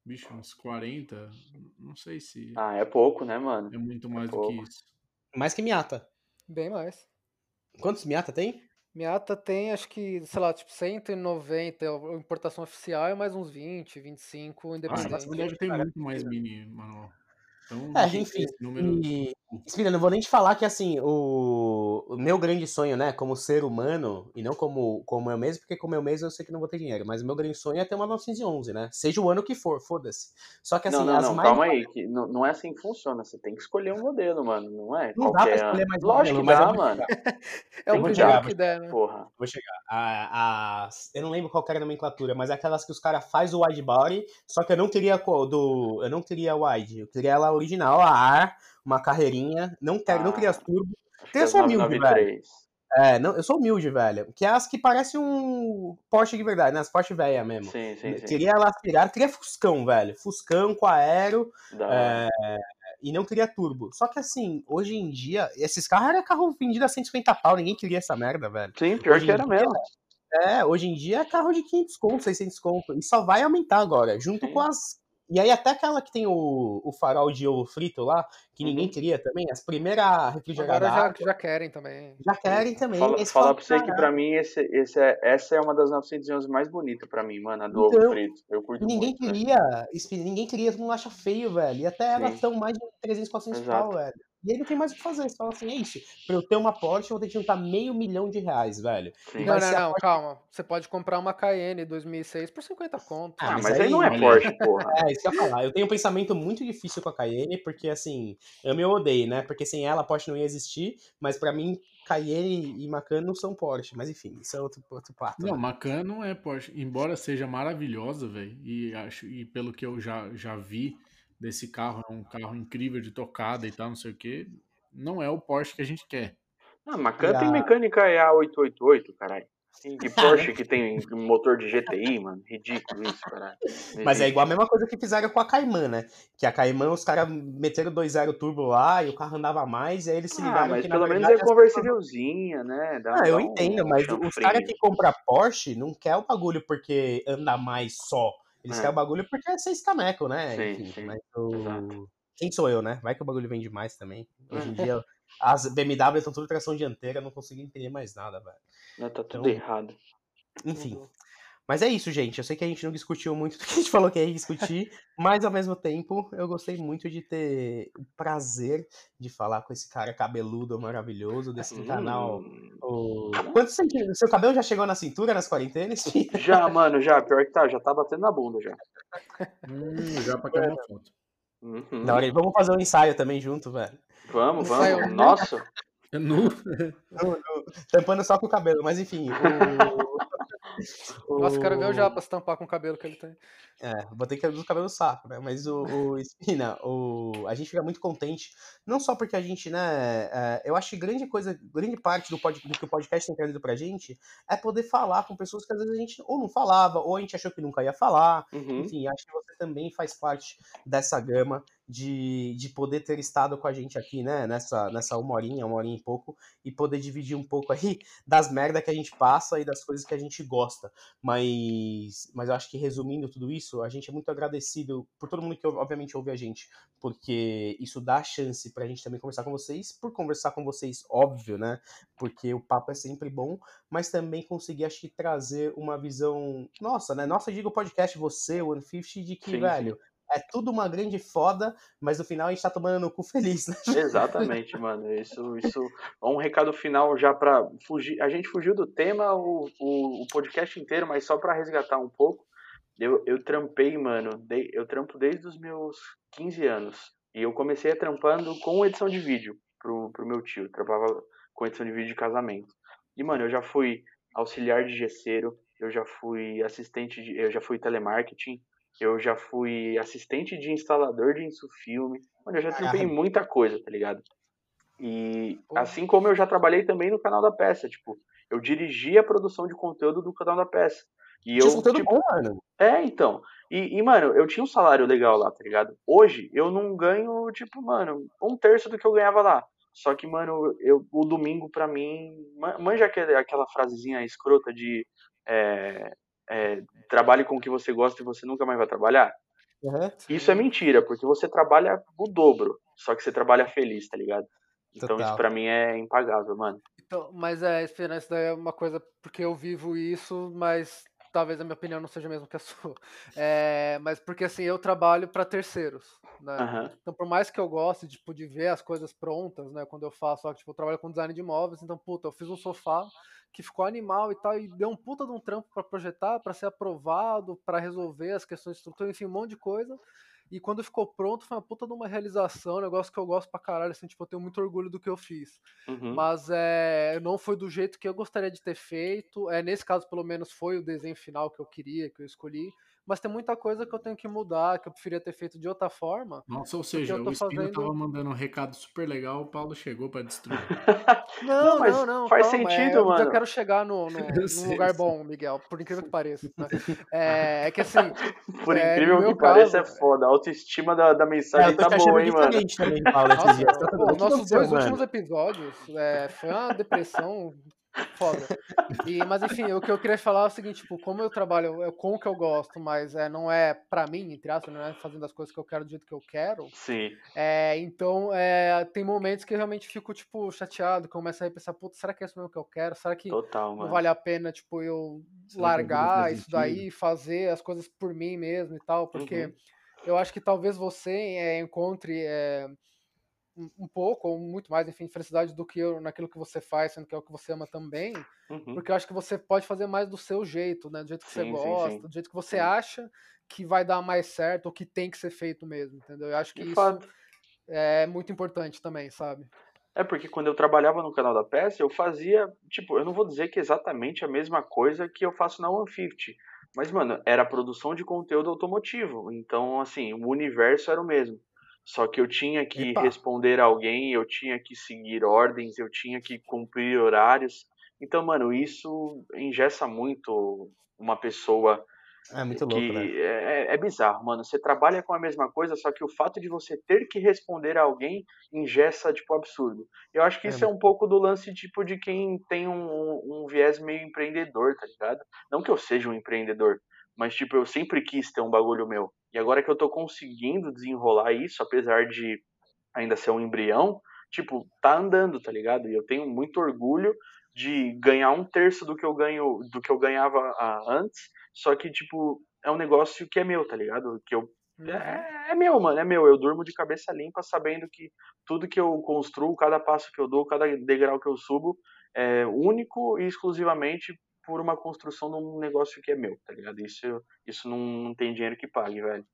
Speaker 3: bicho, uns 40. Não sei se.
Speaker 4: Ah, é pouco, né, mano?
Speaker 3: É muito mais
Speaker 4: é
Speaker 3: do que isso.
Speaker 1: Mais que Miata.
Speaker 2: Bem mais.
Speaker 1: Quantos Miata tem?
Speaker 2: Miata tem, acho que, sei lá, tipo 190 importação oficial e mais uns 20, 25 independentes.
Speaker 3: Ah, deve ter muito mais mini, mano.
Speaker 1: Então, é, enfim. Número... E, Espira, não vou nem te falar que, assim, o, o, meu grande sonho, né, como ser humano, e não como, como eu mesmo, porque como eu mesmo eu sei que não vou ter dinheiro, mas o meu grande sonho é ter uma 911, né? Seja o ano que for, foda-se. Só que, assim,
Speaker 4: não, não, não, mais... calma aí, que não, não é assim que funciona. Você tem que escolher um modelo, mano, não é?
Speaker 1: Não dá pra escolher mais
Speaker 4: Lógico
Speaker 1: modelo,
Speaker 4: que dá, mano.
Speaker 2: é o primeiro que der, né?
Speaker 4: Porra.
Speaker 1: Vou chegar. A, a, eu não lembro qual era a nomenclatura, mas é aquelas que os caras faz o wide body, só que eu não queria do. Eu não queria wide, eu queria ela original, a ar, uma carreirinha. Não quero, ah, não queria turbo. Eu sou humilde, velho. É, não, eu sou humilde, velho. Que é as que parecem um Porsche de verdade, né? As Porsche velha mesmo.
Speaker 4: Sim, sim, sim.
Speaker 1: Queria ela aspirar, queria Fuscão, velho. Fuscão com aero. É, e não queria turbo. Só que assim, hoje em dia, esses carros eram carro vendido a 150 pau, ninguém queria essa merda, velho.
Speaker 4: Sim, pior hoje que era dia, mesmo.
Speaker 1: É, hoje em dia é carro de 500 conto, 600 conto. E só vai aumentar agora, junto Sim. com as e aí até aquela que tem o, o farol de ovo frito lá, que uhum. ninguém queria também, as primeiras refrigeradas.
Speaker 2: Agora já, já querem também.
Speaker 1: Já querem também.
Speaker 4: Fala, falar pra você que pra mim esse, esse é, essa é uma das 911 mais bonitas pra mim, mano, a do então, ovo frito. Eu curto
Speaker 1: ninguém
Speaker 4: muito, né?
Speaker 1: queria, né? ninguém queria, todo mundo acha feio, velho. E até elas são mais de 300, 400 pau, velho. E aí não tem mais o que fazer. Você fala assim, é isso. Pra eu ter uma Porsche, eu vou ter que juntar meio milhão de reais, velho.
Speaker 2: Não, não, não, Porsche... calma. Você pode comprar uma Cayenne 2006 por 50 conto.
Speaker 4: Ah, mas, mas aí, aí, não é Porsche, porra.
Speaker 1: É, isso que eu ia falar. Eu tenho um pensamento muito difícil com a Cayenne, porque assim, eu me odeio, né? Porque sem ela a Porsche não ia existir, mas pra mim Cayenne e Macan não são Porsche, mas enfim, isso é outro, outro pato.
Speaker 3: Não, né? Macan não é Porsche, embora seja maravilhosa, velho, e acho e pelo que eu já, já vi desse carro, é um carro incrível de tocada e tal, não sei o que não é o Porsche que a gente quer.
Speaker 4: Ah, Macan a... tem mecânica EA888, caralho. De Porsche que tem motor de GTI, mano. Ridículo isso, caralho.
Speaker 1: Mas é igual a mesma coisa que fizeram com a Cayman, né? Que a Cayman, os caras meteram 2.0 turbo lá e o carro andava mais, e aí eles se ah, ligaram
Speaker 4: ah, mas
Speaker 1: que,
Speaker 4: pelo menos é conversívelzinha, né?
Speaker 1: Dá, ah, eu entendo, um mas os caras que compram Porsche não quer o bagulho porque anda mais só. Eles é. querem o bagulho porque é seis cameco, né?
Speaker 4: Sim, Enfim, sim.
Speaker 1: Mas. Quem sou eu, né? Vai que o bagulho vende mais também. Hoje em dia, as BMW estão tudo tração dianteira, não consigo entender mais nada, velho.
Speaker 4: Não, tá tudo então, errado.
Speaker 1: Enfim. Mas é isso, gente. Eu sei que a gente não discutiu muito do que a gente falou que ia discutir, mas ao mesmo tempo eu gostei muito de ter o prazer de falar com esse cara cabeludo maravilhoso desse hum. canal. O... Quantos centímetros? Seu cabelo já chegou na cintura nas quarentenas?
Speaker 4: Já, mano, já. Pior que tá, já tá batendo na bunda já.
Speaker 3: hum, já pra uma foto.
Speaker 1: Uhum. Na hora, vamos fazer um ensaio também junto, velho.
Speaker 4: Vamos, vamos. Nossa.
Speaker 3: É nu.
Speaker 1: Tampando só com o cabelo, mas enfim.
Speaker 2: O... Nossa, quero ver o Japa se tampar com o cabelo que ele tem.
Speaker 1: É, vou ter que reduzir o cabelo saco, né? Mas o, o Espina, o, a gente fica muito contente, não só porque a gente, né? É, eu acho que grande coisa, grande parte do, pod, do que o podcast tem trazido pra gente é poder falar com pessoas que às vezes a gente ou não falava, ou a gente achou que nunca ia falar. Uhum. Enfim, acho que você também faz parte dessa gama de, de poder ter estado com a gente aqui, né? Nessa, nessa uma horinha, uma horinha e pouco, e poder dividir um pouco aí das merdas que a gente passa e das coisas que a gente gosta. Mas, mas eu acho que resumindo tudo isso, a gente é muito agradecido por todo mundo que obviamente ouve a gente, porque isso dá chance pra gente também conversar com vocês, por conversar com vocês, óbvio, né? Porque o papo é sempre bom, mas também conseguir, acho que, trazer uma visão nossa, né? Nossa, diga o podcast, você, o 150, de que, sim, velho, sim é tudo uma grande foda, mas no final a gente tá tomando no cu feliz, né?
Speaker 4: Exatamente, mano. Isso, isso é um recado final já para fugir. A gente fugiu do tema o, o, o podcast inteiro, mas só para resgatar um pouco. Eu, eu trampei, mano, eu trampo desde os meus 15 anos. E eu comecei a trampando com edição de vídeo pro, pro meu tio. Trampava com edição de vídeo de casamento. E, mano, eu já fui auxiliar de gesseiro, eu já fui assistente, de, eu já fui telemarketing, eu já fui assistente de instalador de Insufilme. Mano, eu já trampei muita coisa, tá ligado? E assim como eu já trabalhei também no canal da peça, tipo, eu dirigi a produção de conteúdo do canal da peça. E eu,
Speaker 1: conteúdo
Speaker 4: tipo,
Speaker 1: bom, mano.
Speaker 4: é, então. E, e, mano, eu tinha um salário legal lá, tá ligado? Hoje, eu não ganho, tipo, mano, um terço do que eu ganhava lá. Só que, mano, eu, o domingo pra mim. Manja aquela frasezinha escrota de. É, é, trabalhe com o que você gosta e você nunca mais vai trabalhar?
Speaker 1: Uhum.
Speaker 4: Isso é mentira, porque você trabalha o dobro, só que você trabalha feliz, tá ligado? Então
Speaker 1: Total.
Speaker 4: isso pra mim é impagável, mano.
Speaker 2: Então, mas é, Esperança, isso daí é uma coisa porque eu vivo isso, mas talvez a minha opinião não seja a mesma que a sua. É, mas porque assim, eu trabalho para terceiros, né?
Speaker 4: Aham.
Speaker 2: Então, por mais que eu goste tipo, de ver as coisas prontas, né? Quando eu faço, ó, tipo, eu trabalho com design de móveis, então, puta, eu fiz um sofá que ficou animal e tal, e deu um puta de um trampo para projetar, para ser aprovado, para resolver as questões de estrutura, enfim, um monte de coisa. E quando ficou pronto, foi uma puta de uma realização, um negócio que eu gosto pra caralho, assim, tipo, eu tenho muito orgulho do que eu fiz.
Speaker 4: Uhum.
Speaker 2: Mas é, não foi do jeito que eu gostaria de ter feito. É, nesse caso, pelo menos, foi o desenho final que eu queria, que eu escolhi. Mas tem muita coisa que eu tenho que mudar, que eu preferia ter feito de outra forma.
Speaker 3: Nossa, ou seja,
Speaker 2: eu tô
Speaker 3: o Espino
Speaker 2: fazendo-
Speaker 3: tava mandando um recado super legal, o Paulo chegou pra destruir.
Speaker 2: Não,
Speaker 4: Não,
Speaker 2: não, não.
Speaker 4: faz
Speaker 2: calma, é,
Speaker 4: sentido,
Speaker 2: eu
Speaker 4: mano.
Speaker 2: já quero chegar no, no,
Speaker 3: Eu
Speaker 2: num
Speaker 3: sei,
Speaker 2: lugar
Speaker 3: eu sei.
Speaker 2: bom, Miguel, por incrível que pareça. né? É, é que assim,
Speaker 4: Por
Speaker 2: É,
Speaker 4: incrível que pareça, é foda. A autoestima da, da
Speaker 1: É,
Speaker 4: mensagem
Speaker 1: eu tô
Speaker 4: tá boa, hein, mano.
Speaker 1: diferente também, Paulo,
Speaker 2: nossa.
Speaker 1: Tá
Speaker 2: pô, nossos dois
Speaker 1: mano.
Speaker 2: últimos episódios é, foi uma depressão foda. E, mas enfim, o que eu queria falar é o seguinte, tipo, como eu trabalho é com o que eu gosto, mas é, não é pra mim, entre aspas, não é fazendo as coisas que eu quero do jeito que eu quero,
Speaker 4: Sim.
Speaker 2: É, então, é, tem momentos que eu realmente fico, tipo, chateado, começo a pensar, puta, será que é isso mesmo que eu quero? Será que
Speaker 4: Total,
Speaker 2: não vale a pena, tipo, eu largar isso daí e fazer as coisas por mim mesmo e tal? Porque
Speaker 4: Uhum.
Speaker 2: eu acho que talvez você é, encontre é, um, pouco, ou muito mais, enfim, felicidade do que eu naquilo que você faz, sendo que é o que você ama também,
Speaker 4: Uhum.
Speaker 2: porque eu acho que você pode fazer mais do seu jeito, né? Do jeito que você
Speaker 4: Sim, sim,
Speaker 2: gosta,
Speaker 4: sim.
Speaker 2: do jeito que você
Speaker 4: Sim.
Speaker 2: acha que vai dar mais certo ou que tem que ser feito mesmo, entendeu? Eu acho que
Speaker 4: De
Speaker 2: isso
Speaker 4: fato.
Speaker 2: é muito importante também, sabe?
Speaker 4: É porque quando eu trabalhava no canal da peça, eu fazia, tipo, eu não vou dizer que exatamente a mesma coisa que eu faço na 150, mas, mano, era produção de conteúdo automotivo. Então, assim, o universo era o mesmo. Só que eu tinha que
Speaker 1: Epa.
Speaker 4: responder a alguém, eu tinha que seguir ordens, eu tinha que cumprir horários. Então, mano, isso engessa muito uma pessoa
Speaker 1: É muito louco,
Speaker 4: que
Speaker 1: né?
Speaker 4: é, é bizarro, mano. Você trabalha com a mesma coisa, só que o fato de você ter que responder a alguém ingessa, tipo, absurdo. Eu acho que
Speaker 1: É
Speaker 4: isso é um pouco do lance, tipo, de quem tem um, um viés meio empreendedor, tá ligado? Não que eu seja um empreendedor, mas, tipo, eu sempre quis ter um bagulho meu. E agora que eu tô conseguindo desenrolar isso, apesar de ainda ser um embrião, tipo, tá andando, tá ligado? E eu tenho muito orgulho de ganhar um terço do que eu ganho, do que eu ganhava ah, antes, só que, tipo, é um negócio que é meu, tá ligado? Que eu
Speaker 2: Uhum.
Speaker 4: é, é meu, mano, é meu. Eu durmo de cabeça limpa sabendo que tudo que eu construo, cada passo que eu dou, cada degrau que eu subo, é único e exclusivamente por uma construção de um negócio que é meu, tá ligado? Isso, isso não, não tem dinheiro que pague, velho.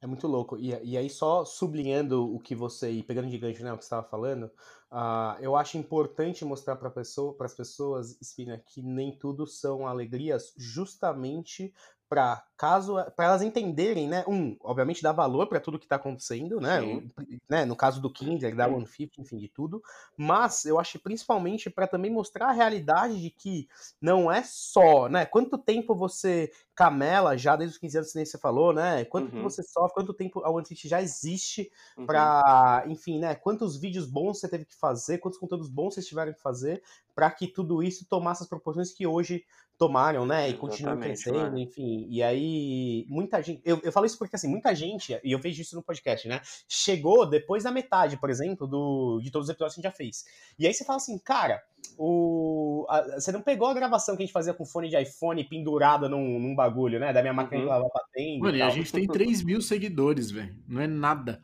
Speaker 1: É muito louco. E, e aí, só sublinhando o que você, e pegando de gancho, né, o que você estava falando, ah, eu acho importante mostrar para pessoa, as pessoas, Espina, que nem tudo são alegrias, justamente para caso para elas entenderem, né? Um, obviamente dar valor para tudo que está acontecendo, né? O- né? No caso do Kindle, da 150, enfim, de tudo. Mas eu acho principalmente para também mostrar a realidade de que não é só, né? Quanto tempo você camela já desde os 15 anos, que nem você falou, né? Quanto
Speaker 4: Uhum.
Speaker 1: você sofre, quanto tempo a 150 já existe
Speaker 4: Uhum.
Speaker 1: para, enfim, né? Quantos vídeos bons você teve que fazer, quantos conteúdos bons vocês tiveram que fazer para que tudo isso tomasse as proporções que hoje tomaram, né? E
Speaker 4: Exatamente,
Speaker 1: crescendo, enfim. E aí, muita gente. Eu, eu falo isso porque, assim, muita gente, e eu vejo isso no podcast, né? Chegou depois da metade, por exemplo, do, de todos os episódios que a gente já fez. E aí você fala assim, cara, o, a- você não pegou a gravação que a gente fazia com fone de iPhone pendurada num, num bagulho, né? Da minha máquina
Speaker 4: Uhum.
Speaker 1: de lavar batendo.
Speaker 3: Mano,
Speaker 1: e
Speaker 3: e a gente tem 3 mil seguidores, velho. Não é nada.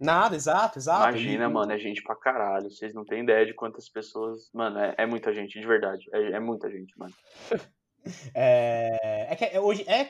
Speaker 1: Nada, exato, exato.
Speaker 4: Imagina,
Speaker 1: E-
Speaker 4: mano, é gente pra caralho. Vocês não têm ideia de quantas pessoas. Mano, é, é muita gente, de verdade. É, é muita gente, mano.
Speaker 1: É, é que é, hoje é,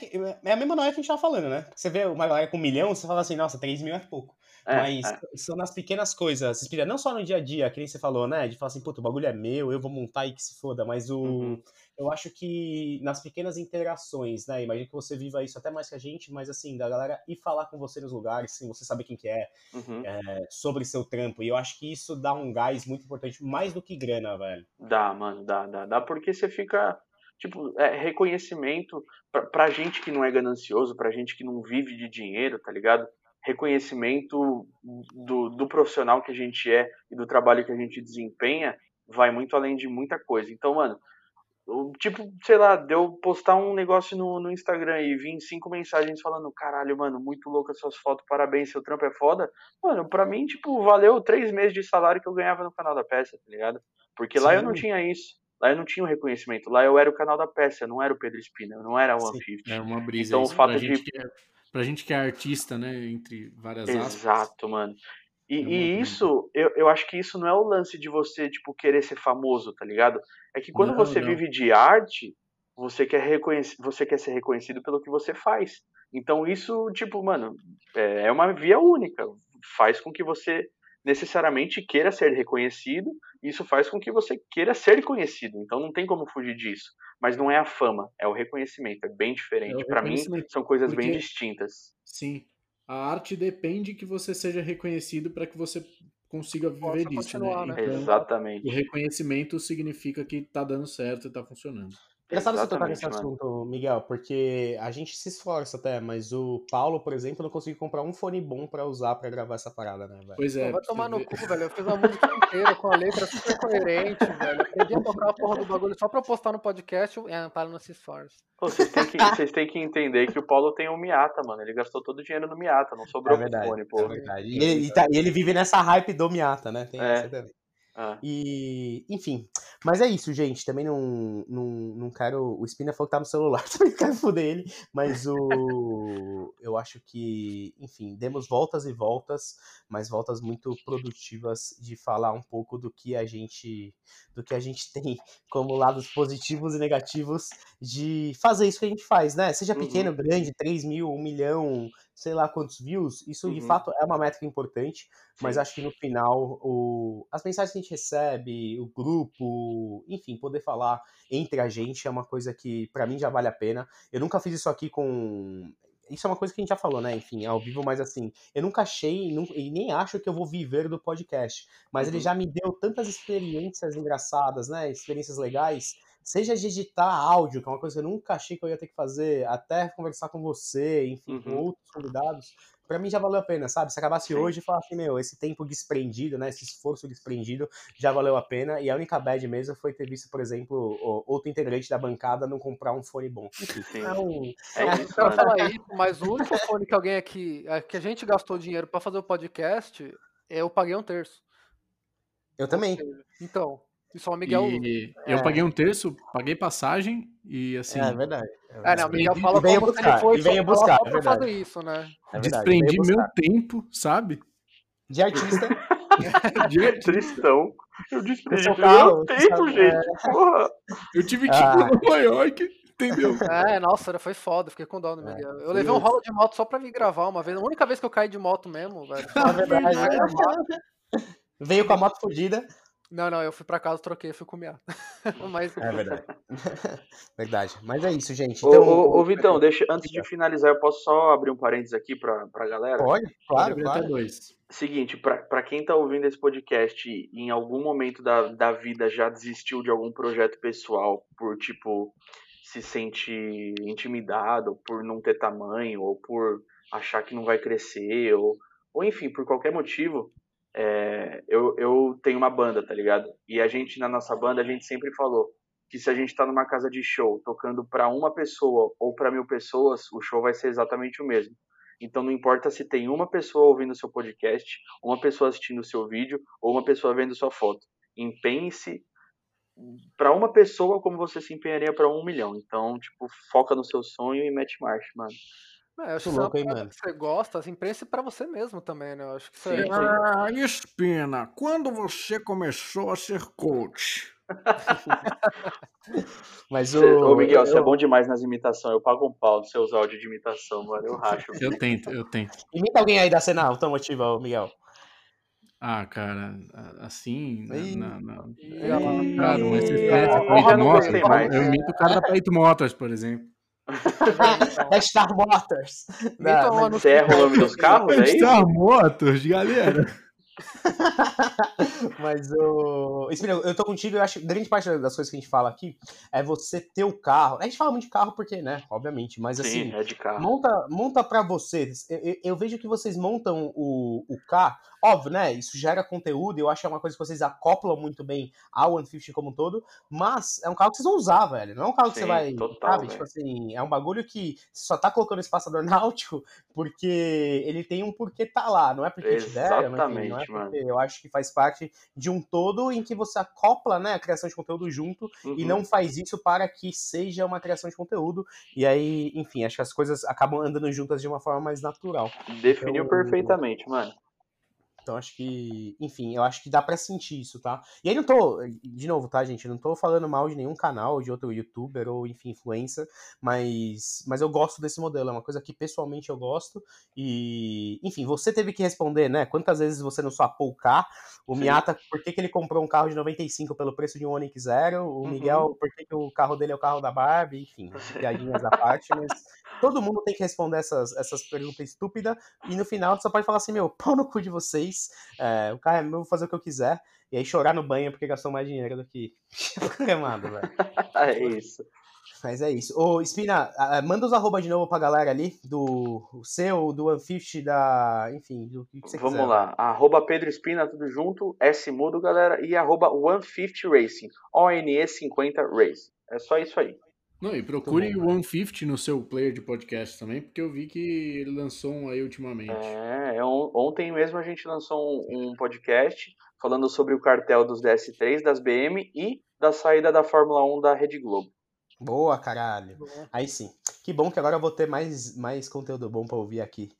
Speaker 1: é a mesma noia que a gente tava falando, né? Você vê uma galera com um milhão, você fala assim, nossa, 3 mil é pouco. É, Mas é. são nas pequenas coisas, não só no dia a dia, que nem você falou, né? De falar assim, puto, o bagulho é meu, eu vou montar e que se foda, mas o. Uhum. Eu acho que nas pequenas interações, né? Imagina que você viva isso até mais que a gente, mas assim, da galera ir falar com você nos lugares, sem você saber quem que é, uhum. é, sobre seu trampo. E eu acho que isso dá um gás muito importante, mais do que grana, velho.
Speaker 4: Dá, mano, dá, dá. Dá porque você fica tipo, é, reconhecimento pra, pra gente que não é ganancioso, pra gente que não vive de dinheiro, tá ligado? Reconhecimento do, do profissional que a gente é e do trabalho que a gente desempenha vai muito além de muita coisa. Então, mano, tipo, sei lá, deu postar um negócio no, no Instagram e vir cinco mensagens falando, caralho, mano, muito louca suas fotos, parabéns, seu trampo é foda. Mano, pra mim, tipo, valeu três meses de salário que eu ganhava no canal da peça, tá ligado? Porque Sim. lá eu não tinha isso. Lá eu não tinha o um reconhecimento. Lá eu era o canal da peça, eu não era o Pedro Espina, eu não era o 150.
Speaker 3: É uma brisa. Então, o fato de. É pra gente que é artista, né? Entre várias
Speaker 4: aspas. Exato, mano. E, é e isso, eu, eu acho que isso não é o lance de você, tipo, querer ser famoso, tá ligado? É que quando não, você não. vive de arte, você quer, você quer ser reconhecido pelo que você faz. Então isso, tipo, mano, é, é uma via única. Faz com que você necessariamente queira ser reconhecido, isso faz com que você queira ser conhecido. Então não tem como fugir disso. Mas não é a fama, é o reconhecimento, é bem diferente. É Para mim são coisas Porque, bem distintas.
Speaker 3: Sim. A arte depende que você seja reconhecido para que você consiga viver disso, né? né?
Speaker 4: Então, Exatamente.
Speaker 3: O reconhecimento significa que tá dando certo e tá funcionando.
Speaker 1: Engraçado você tocar nesse assunto, Miguel, porque a gente se esforça até, mas o Paulo, por exemplo, não conseguiu comprar um fone bom pra usar pra gravar essa parada, né, velho?
Speaker 2: Pois é. vai tomar no cu, velho. Eu fiz uma música inteira com a letra super coerente, velho. Aprendi a tocar a porra do bagulho só pra postar no podcast. É, o Paulo não se esforça.
Speaker 4: Vocês têm, que, vocês têm que entender que o Paulo tem um Miata, mano. Ele gastou todo o dinheiro no Miata, não sobrou é verdade, fone, pô. É
Speaker 1: verdade. E ele, e, tá, e ele vive nessa hype do Miata, né? Tem é. essa também. Ah. E, enfim. Mas é isso, gente. Também não, não, não quero. O Spina falou que tá no celular, também quero foder ele. Mas o. eu acho que, enfim, demos voltas e voltas, mas voltas muito produtivas de falar um pouco do que a gente. do que a gente tem como lados positivos e negativos de fazer isso que a gente faz, né? Seja pequeno, uhum. grande, 3 mil, 1 milhão, sei lá quantos views, isso uhum. de fato é uma métrica importante, mas acho que no final o, as mensagens que a gente recebe, o grupo, enfim, poder falar entre a gente é uma coisa que para mim já vale a pena. Eu nunca fiz isso aqui com isso é uma coisa que a gente já falou, né? Enfim, ao vivo, mas assim, eu nunca achei e nem acho que eu vou viver do podcast, mas uhum. ele já me deu tantas experiências engraçadas, né? Experiências legais seja digitar áudio, que é uma coisa que eu nunca achei que eu ia ter que fazer, até conversar com você, enfim, uhum. com outros convidados, para mim já valeu a pena, sabe? Se acabasse Sim. hoje e falasse, meu, esse tempo desprendido, né, esse esforço desprendido, já valeu a pena, e a única bad mesmo foi ter visto, por exemplo, outro integrante da bancada não comprar um fone bom.
Speaker 2: Enfim, é um... É isso, eu falar isso, mas o único fone que alguém aqui, é, que a gente gastou dinheiro para fazer o podcast, eu paguei um terço.
Speaker 1: Eu também.
Speaker 2: Então, e só o Miguel.
Speaker 3: E é. eu paguei um terço, paguei passagem e assim.
Speaker 1: É verdade. É, verdade.
Speaker 2: é não, o Miguel fala como buscar, ele foi
Speaker 1: venha buscar,
Speaker 2: só é fazer isso, né?
Speaker 3: É Desprendi meu tempo, sabe?
Speaker 1: De artista.
Speaker 4: de artistão. Eu desprendi meu carro, tempo, gente. Porra.
Speaker 3: Eu tive que ir ah. pra Nova York. Entendeu?
Speaker 2: É, nossa, foi foda, fiquei com dó do é. Miguel. Eu levei um rolo de moto só pra me gravar uma vez. A única vez que eu caí de moto mesmo, velho.
Speaker 1: É verdade. Veio com a moto fodida.
Speaker 2: Não, não, eu fui pra casa, troquei, fui comer. Mas...
Speaker 1: É verdade. verdade. Mas é isso, gente.
Speaker 4: Então, ô, ô, ô Vitão, deixa, antes de finalizar, eu posso só abrir um parênteses aqui pra, pra galera?
Speaker 1: Pode, claro, Pode claro. Dois.
Speaker 4: Seguinte, pra, pra quem tá ouvindo esse podcast e em algum momento da, da vida já desistiu de algum projeto pessoal por, tipo, se sentir intimidado por não ter tamanho ou por achar que não vai crescer ou, ou enfim, por qualquer motivo, é, eu, eu tenho uma banda, tá ligado? E a gente, na nossa banda, a gente sempre falou que se a gente tá numa casa de show tocando para uma pessoa ou para mil pessoas, o show vai ser exatamente o mesmo. Então não importa se tem uma pessoa ouvindo seu podcast, uma pessoa assistindo seu vídeo ou uma pessoa vendo sua foto. Empenhe-se para uma pessoa como você se empenharia para um milhão. Então, tipo, foca no seu sonho e mete marcha, mano.
Speaker 2: É, acho que louco, hein, mano? que você gosta, assim, pense pra você mesmo também, né? Eu acho que
Speaker 3: você... Ah, Espina, quando você começou a ser coach?
Speaker 1: Mas
Speaker 4: o. Ô, Miguel, eu... você é bom demais nas imitações. Eu pago um pau nos seus áudios de imitação, mano. Eu racho.
Speaker 3: Eu tento, eu tento.
Speaker 1: Imita alguém aí da cena automotiva, Miguel.
Speaker 3: Ah, cara, assim. Na, na, na... Cara, Motors? Eu imito o cara da Peito Motors, por exemplo.
Speaker 1: Da Star Motors.
Speaker 4: Você erra o nome dos carros, é isso?
Speaker 3: Star Motors, galera.
Speaker 1: Mas o. Oh... eu tô contigo, eu acho que grande parte das coisas que a gente fala aqui é você ter o carro. A gente fala muito de carro porque, né? Obviamente, mas
Speaker 4: Sim,
Speaker 1: assim.
Speaker 4: É de carro.
Speaker 1: Monta, monta pra vocês. Eu, eu, eu, vejo que vocês montam o, o carro. Óbvio, né? Isso gera conteúdo, eu acho que é uma coisa que vocês acoplam muito bem ao 150 como um todo, mas é um carro que vocês vão usar, velho. Não é um carro que Sim, você vai.
Speaker 4: Total,
Speaker 1: sabe? Tipo assim, é um bagulho que você só tá colocando espaçador náutico porque ele tem um porquê tá lá. Não é porque
Speaker 4: Exatamente,
Speaker 1: te deram, enfim, não é porque eu acho que faz parte de um todo em que você acopla né, a criação de conteúdo junto uhum. e não faz isso para que seja uma criação de conteúdo. E aí, enfim, acho que as coisas acabam andando juntas de uma forma mais natural.
Speaker 4: Definiu então, perfeitamente, mano.
Speaker 1: Então acho que, enfim, eu acho que dá para sentir isso, tá? E aí não tô, de novo, tá, gente? Eu não tô falando mal de nenhum canal, de outro youtuber ou, enfim, influencer, mas, mas eu gosto desse modelo, é uma coisa que pessoalmente eu gosto. E, enfim, você teve que responder, né? Quantas vezes você não swapou o carro? O. Miata, por que, que ele comprou um carro de 95 pelo preço de um Onix Zero? O uhum. Miguel, por que, que o carro dele é o carro da Barbie? Enfim, piadinhas à parte, mas todo mundo tem que responder essas, essas perguntas estúpidas e no final você só pode falar assim, meu, pau no cu de vocês, é, o carro é meu, vou fazer o que eu quiser, e aí chorar no banho porque gastou mais dinheiro do que programado, velho.
Speaker 4: é isso.
Speaker 1: Mas é isso. Ô, Espina, manda os arroba de novo pra galera ali, do seu, do 150, da. Enfim, do que você
Speaker 4: Vamos
Speaker 1: quiser.
Speaker 4: lá. Arroba Pedro Espina, tudo junto, S mudo, galera, e arroba 150 Racing, ONE50 Racing. É só isso aí.
Speaker 3: Não, e procure o 150 no seu player de podcast também, porque eu vi que ele lançou um aí ultimamente.
Speaker 4: É, é ontem mesmo a gente lançou um, um podcast falando sobre o cartel dos DS3, das BM e da saída da Fórmula 1 da Rede Globo.
Speaker 1: Boa, caralho. Boa. Aí sim. Que bom que agora eu vou ter mais, mais conteúdo bom pra ouvir aqui.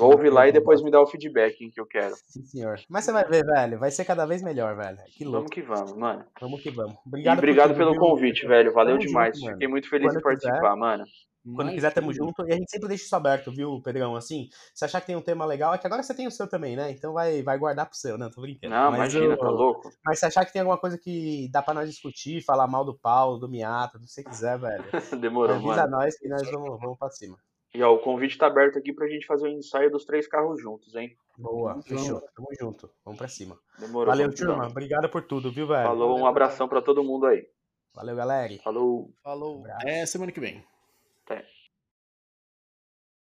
Speaker 4: Ouve lá e depois me dá o feedback que eu quero.
Speaker 1: Sim, senhor. Mas você vai ver, velho. Vai ser cada vez melhor, velho. Que louco.
Speaker 4: Vamos que vamos, mano.
Speaker 1: Vamos que vamos. Obrigado,
Speaker 4: e obrigado pelo viu? convite, velho. Valeu Tamo demais. Junto, Fiquei muito feliz Quando em participar, quiser. mano.
Speaker 1: Quando quiser, tamo junto. E a gente sempre deixa isso aberto, viu, Pedrão? Assim, se achar que tem um tema legal, é que agora você tem o seu também, né? Então vai, vai guardar pro seu, né? Tô brincando.
Speaker 4: Não, mas imagina, eu, tá louco.
Speaker 1: Mas se achar que tem alguma coisa que dá pra nós discutir, falar mal do Paulo, do Miata, do que você quiser, velho.
Speaker 4: Demorou,
Speaker 1: avisa mano. nós que nós vamos, vamos pra cima.
Speaker 4: E ó, o convite tá aberto aqui pra gente fazer o um ensaio dos três carros juntos, hein?
Speaker 1: Boa, fechou. Tamo junto. Vamos pra cima.
Speaker 4: Demorou.
Speaker 1: Valeu, turma. Obrigado por tudo, viu, velho?
Speaker 4: Falou, um abração pra todo mundo aí.
Speaker 1: Valeu, galera.
Speaker 4: Falou.
Speaker 2: Falou.
Speaker 3: Até semana que vem.
Speaker 4: Até.